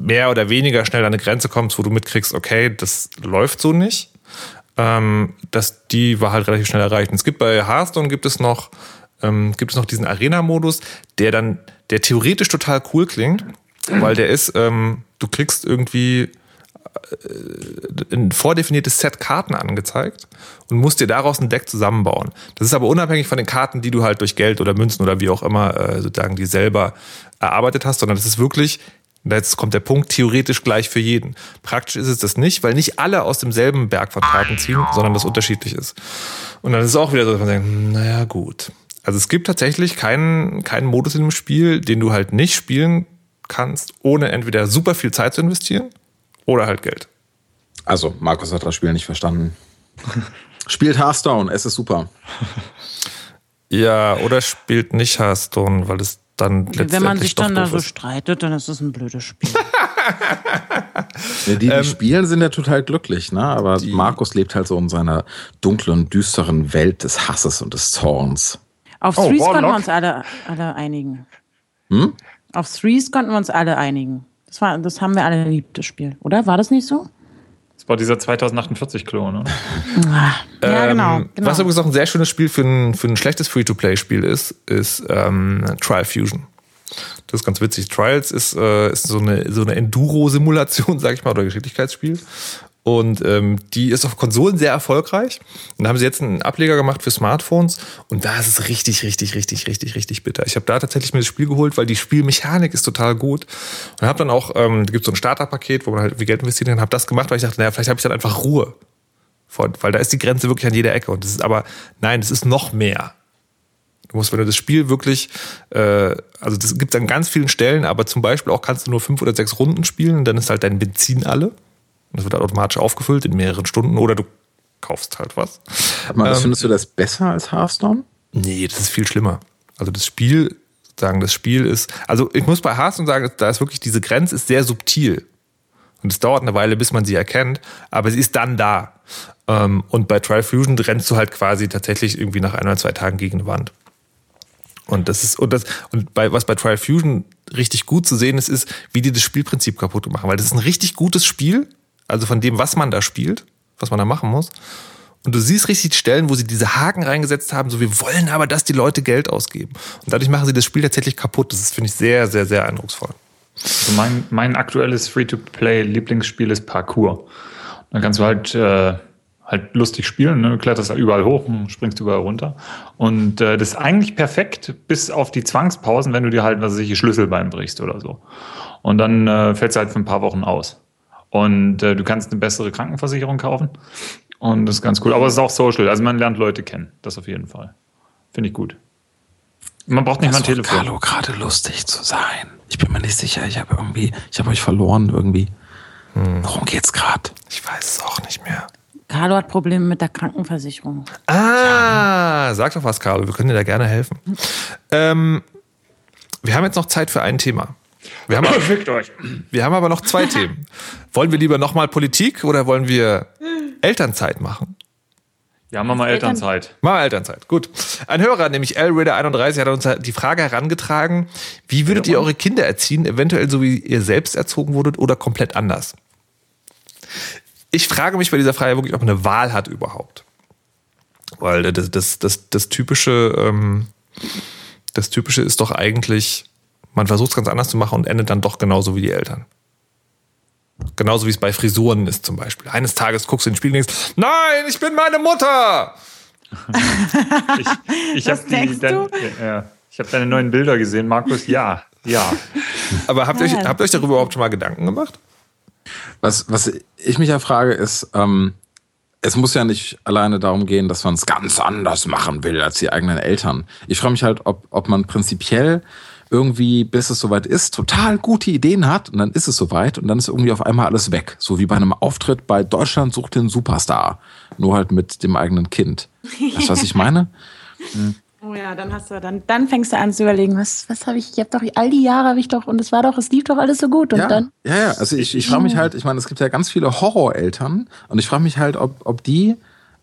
mehr oder weniger schnell an eine Grenze kommst, wo du mitkriegst, okay, das läuft so nicht. Ähm, das, die war halt relativ schnell erreicht. Und es gibt bei Hearthstone gibt es noch, ähm, gibt es noch diesen Arena-Modus, der dann, der theoretisch total cool klingt, weil der ist, ähm, du kriegst irgendwie äh, ein vordefiniertes Set Karten angezeigt und musst dir daraus ein Deck zusammenbauen. Das ist aber unabhängig von den Karten, die du halt durch Geld oder Münzen oder wie auch immer äh, sozusagen die selber erarbeitet hast, sondern das ist wirklich Jetzt kommt der Punkt, theoretisch gleich für jeden. Praktisch ist es das nicht, weil nicht alle aus demselben Berg von Karten ziehen, sondern das unterschiedlich ist. Und dann ist es auch wieder so, dass man denkt, hm, naja, gut. Also es gibt tatsächlich keinen, keinen Modus in dem Spiel, den du halt nicht spielen kannst, ohne entweder super viel Zeit zu investieren oder halt Geld. Also, Markus hat das Spiel nicht verstanden. spielt Hearthstone, es ist super. Ja, oder spielt nicht Hearthstone, weil es dann letztendlich Wenn man sich dann da so streitet, dann ist es ein blödes Spiel. <laughs> ja, die, die ähm, spielen, sind ja total glücklich, ne? Aber Markus lebt halt so in seiner dunklen, düsteren Welt des Hasses und des Zorns. Auf oh, Threes konnten wir uns alle, alle einigen. Hm? Auf Threes konnten wir uns alle einigen. Das, war, das haben wir alle geliebt, das Spiel. Oder? War das nicht so? Das war dieser 2048-Klon, oder? Ah, ja, genau, ähm, genau, Was übrigens auch ein sehr schönes Spiel für ein, für ein schlechtes Free-to-Play-Spiel ist, ist ähm, Trial Fusion. Das ist ganz witzig. Trials ist, äh, ist so eine, so eine Enduro-Simulation, <laughs> sag ich mal, oder Geschicklichkeitsspiel. Und ähm, die ist auf Konsolen sehr erfolgreich. Und da haben sie jetzt einen Ableger gemacht für Smartphones. Und da ist es richtig, richtig, richtig, richtig, richtig bitter. Ich habe da tatsächlich mir das Spiel geholt, weil die Spielmechanik ist total gut. Und habe dann auch, ähm, da gibt so ein Starterpaket, wo man halt wie Geld investieren kann, habe das gemacht, weil ich dachte, naja, vielleicht habe ich dann einfach Ruhe. Weil da ist die Grenze wirklich an jeder Ecke. Und das ist aber, nein, das ist noch mehr. Du musst, wenn du das Spiel wirklich, äh, also das gibt an ganz vielen Stellen, aber zum Beispiel auch kannst du nur fünf oder sechs Runden spielen und dann ist halt dein Benzin alle. Und das wird halt automatisch aufgefüllt in mehreren Stunden oder du kaufst halt was. Aber ähm, findest du das besser als Hearthstone? Nee, das ist viel schlimmer. Also das Spiel, sagen, das Spiel ist, also ich muss bei Hearthstone sagen, da ist wirklich, diese Grenze ist sehr subtil. Und es dauert eine Weile, bis man sie erkennt, aber sie ist dann da. Ähm, und bei Trial Fusion rennst du halt quasi tatsächlich irgendwie nach ein oder zwei Tagen gegen eine Wand. Und das ist, und das, und bei, was bei Trial Fusion richtig gut zu sehen ist, ist, wie die das Spielprinzip kaputt machen. Weil das ist ein richtig gutes Spiel, also von dem, was man da spielt, was man da machen muss. Und du siehst richtig Stellen, wo sie diese Haken reingesetzt haben, so wir wollen aber, dass die Leute Geld ausgeben. Und dadurch machen sie das Spiel tatsächlich kaputt. Das finde ich, sehr, sehr, sehr eindrucksvoll. Also mein, mein aktuelles Free-to-Play-Lieblingsspiel ist Parkour. Dann kannst du halt, äh, halt lustig spielen, ne? kletterst überall hoch und springst überall runter. Und äh, das ist eigentlich perfekt, bis auf die Zwangspausen, wenn du dir halt, was weiß ich, Schlüsselbein brichst oder so. Und dann äh, fällst du halt für ein paar Wochen aus. Und äh, du kannst eine bessere Krankenversicherung kaufen. Und das ist ganz cool. Aber es ist auch Social. Also man lernt Leute kennen. Das auf jeden Fall. Finde ich gut. Man braucht nicht mal ein Telefon. Carlo gerade lustig zu sein. Ich bin mir nicht sicher. Ich habe irgendwie, ich habe euch verloren irgendwie. Hm. Worum geht's gerade? Ich weiß es auch nicht mehr. Carlo hat Probleme mit der Krankenversicherung. Ah, sag doch was, Carlo. Wir können dir da gerne helfen. Ähm, wir haben jetzt noch Zeit für ein Thema. Wir haben, <laughs> Fickt euch. wir haben aber noch zwei <laughs> Themen. Wollen wir lieber nochmal Politik oder wollen wir Elternzeit machen? Ja, machen wir Elternzeit. Machen wir Elternzeit. Gut. Ein Hörer, nämlich L-Reader31, hat uns die Frage herangetragen, wie würdet ihr eure Kinder erziehen, eventuell so wie ihr selbst erzogen wurdet oder komplett anders? Ich frage mich bei dieser Frage wirklich, ob man eine Wahl hat überhaupt. Weil das, das, das, das typische, ähm, das typische ist doch eigentlich, man versucht es ganz anders zu machen und endet dann doch genauso wie die Eltern. Genauso wie es bei Frisuren ist zum Beispiel. Eines Tages guckst du in den Spiegel und denkst, nein, ich bin meine Mutter! ich ich habe dein, ja, hab deine neuen Bilder gesehen, Markus. Ja, ja. Aber habt ihr, euch, habt ihr euch darüber überhaupt schon mal Gedanken gemacht? Was, was ich mich ja frage, ist, ähm, es muss ja nicht alleine darum gehen, dass man es ganz anders machen will als die eigenen Eltern. Ich frage mich halt, ob, ob man prinzipiell irgendwie, bis es soweit ist, total gute Ideen hat und dann ist es soweit und dann ist irgendwie auf einmal alles weg. So wie bei einem Auftritt bei Deutschland sucht den Superstar. Nur halt mit dem eigenen Kind. Weißt du, was ich meine? Hm. <laughs> Oh ja, dann hast du, dann, dann fängst du an zu überlegen, was, was habe ich, ich habe doch, all die Jahre habe ich doch, und es war doch, es lief doch alles so gut. Und ja, dann. Ja, ja, also ich, ich frage mich halt, ich meine, es gibt ja ganz viele Horroreltern und ich frage mich halt, ob, ob die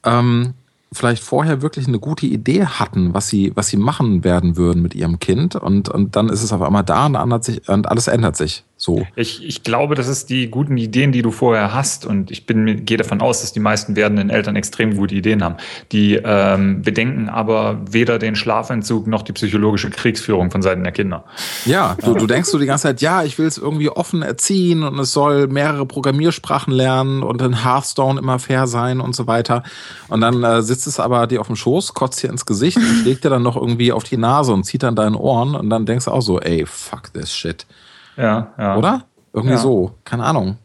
ähm, vielleicht vorher wirklich eine gute Idee hatten, was sie, was sie machen werden würden mit ihrem Kind und, und dann ist es auf einmal da und, sich, und alles ändert sich. So. Ich, ich glaube, das ist die guten Ideen, die du vorher hast. Und ich bin, gehe davon aus, dass die meisten werdenden Eltern extrem gute Ideen haben. Die ähm, bedenken aber weder den Schlafentzug noch die psychologische Kriegsführung von Seiten der Kinder. Ja, du, du denkst so die ganze Zeit, ja, ich will es irgendwie offen erziehen und es soll mehrere Programmiersprachen lernen und in Hearthstone immer fair sein und so weiter. Und dann äh, sitzt es aber dir auf dem Schoß, kotzt dir ins Gesicht und schlägt dir dann noch irgendwie auf die Nase und zieht dann deinen Ohren und dann denkst du auch so, ey, fuck this shit. Ja, ja. Oder? Irgendwie Ja. so. Keine Ahnung.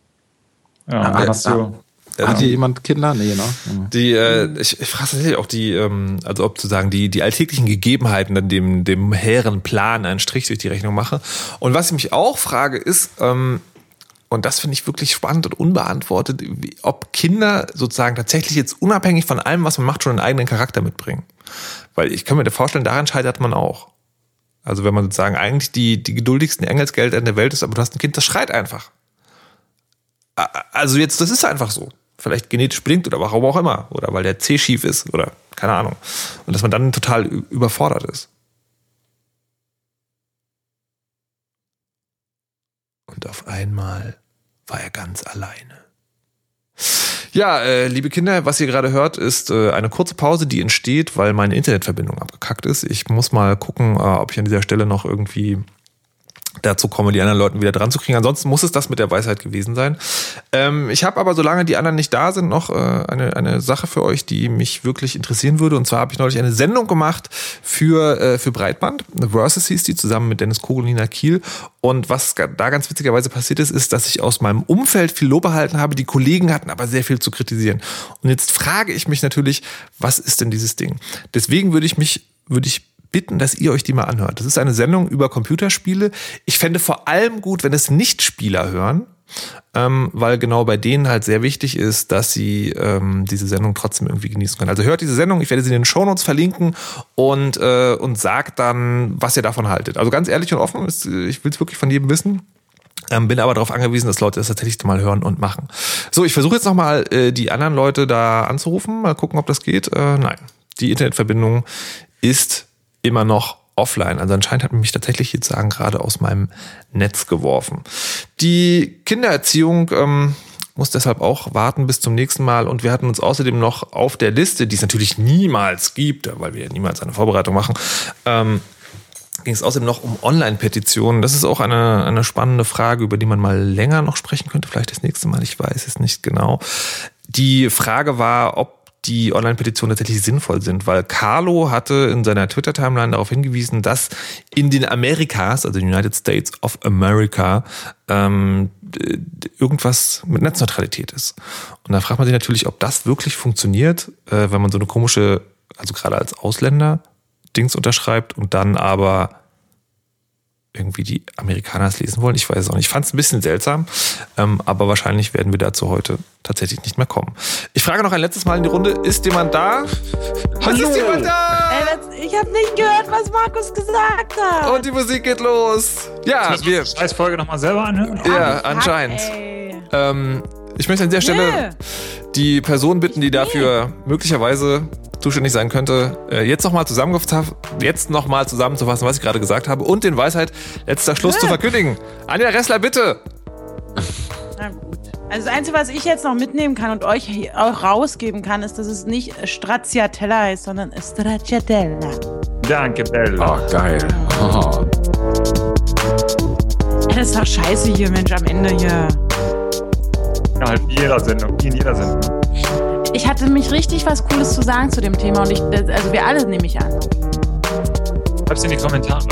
Ja, Ah, dann hast du, Hat hier jemand Kinder? Nee, ne? Die, äh, ich, ich frage tatsächlich auch die, ähm, also ob zu sagen, die, die alltäglichen Gegebenheiten dann dem, dem hehren Plan einen Strich durch die Rechnung mache. Und was ich mich auch frage, ist, ähm, und das finde ich wirklich spannend und unbeantwortet, wie, ob Kinder sozusagen tatsächlich jetzt unabhängig von allem, was man macht, schon einen eigenen Charakter mitbringen. Weil ich kann mir vorstellen, daran scheitert man auch. Also wenn man sozusagen eigentlich die, die geduldigsten Engelsgelder in der Welt ist, aber du hast ein Kind, das schreit einfach. Also jetzt, das ist einfach so. Vielleicht genetisch bedingt oder warum auch immer. Oder weil der C schief ist oder keine Ahnung. Und dass man dann total überfordert ist. Und auf einmal war er ganz alleine. Ja, äh, liebe Kinder, was ihr gerade hört, ist äh, eine kurze Pause, die entsteht, weil meine Internetverbindung abgekackt ist. Ich muss mal gucken, äh, ob ich an dieser Stelle noch irgendwie dazu komme, die anderen Leuten wieder dran zu kriegen. Ansonsten muss es das mit der Weisheit gewesen sein. Ähm, ich habe aber, solange die anderen nicht da sind, noch äh, eine, eine Sache für euch, die mich wirklich interessieren würde. Und zwar habe ich neulich eine Sendung gemacht für, äh, für Breitband. Versus hieß die, zusammen mit Dennis Kogel und Nina Kiel. Und was da ganz witzigerweise passiert ist, ist, dass ich aus meinem Umfeld viel Lob erhalten habe. Die Kollegen hatten aber sehr viel zu kritisieren. Und jetzt frage ich mich natürlich, was ist denn dieses Ding? Deswegen würde ich mich, würde ich bitten, dass ihr euch die mal anhört. Das ist eine Sendung über Computerspiele. Ich fände vor allem gut, wenn es Nicht-Spieler hören, ähm, weil genau bei denen halt sehr wichtig ist, dass sie ähm, diese Sendung trotzdem irgendwie genießen können. Also hört diese Sendung, ich werde sie in den Shownotes verlinken und, äh, und sagt dann, was ihr davon haltet. Also ganz ehrlich und offen, ist, ich will es wirklich von jedem wissen. Ähm, bin aber darauf angewiesen, dass Leute das tatsächlich mal hören und machen. So, ich versuche jetzt nochmal äh, die anderen Leute da anzurufen, mal gucken, ob das geht. Äh, nein, die Internetverbindung ist immer noch offline. Also anscheinend hat mich tatsächlich jetzt sagen gerade aus meinem Netz geworfen. Die Kindererziehung ähm, muss deshalb auch warten bis zum nächsten Mal. Und wir hatten uns außerdem noch auf der Liste, die es natürlich niemals gibt, weil wir ja niemals eine Vorbereitung machen, ähm, ging es außerdem noch um Online-Petitionen. Das ist auch eine, eine spannende Frage, über die man mal länger noch sprechen könnte. Vielleicht das nächste Mal, ich weiß es nicht genau. Die Frage war, ob die Online-Petitionen tatsächlich sinnvoll sind, weil Carlo hatte in seiner Twitter-Timeline darauf hingewiesen, dass in den Amerikas, also den United States of America, ähm, irgendwas mit Netzneutralität ist. Und da fragt man sich natürlich, ob das wirklich funktioniert, äh, wenn man so eine komische, also gerade als Ausländer, Dings unterschreibt und dann aber irgendwie die Amerikaner es lesen wollen. Ich weiß es auch nicht. Ich fand es ein bisschen seltsam, ähm, aber wahrscheinlich werden wir dazu heute tatsächlich nicht mehr kommen. Ich frage noch ein letztes Mal in die Runde, ist jemand da? Hallo! Ist jemand da? Ey, das, ich habe nicht gehört, was Markus gesagt hat. Und die Musik geht los. Ja, wir, die Scheißfolge nochmal selber anhören? ja, Fuck, anscheinend. Ähm, ich möchte an der Stelle Nö. die Person bitten, die dafür möglicherweise zuständig sein könnte, äh, jetzt nochmal zusammengefasst, jetzt noch mal zusammenzufassen, was ich gerade gesagt habe und den Weisheit letzter Schluss zu verkündigen. Anja Ressler, bitte! Na gut. Also das Einzige, was ich jetzt noch mitnehmen kann und euch auch rausgeben kann, ist, dass es nicht Stracciatella heißt, sondern Stracciatella. Danke, Bella. Oh, geil. Oh. <laughs> Das ist doch scheiße hier, Mensch, am Ende hier. Ja, halt wie jeder Sendung, in jeder Sendung. Ich hatte mich richtig was Cooles zu sagen zu dem Thema und ich, also wir alle nehme ich an. Schreib's in die Kommentare.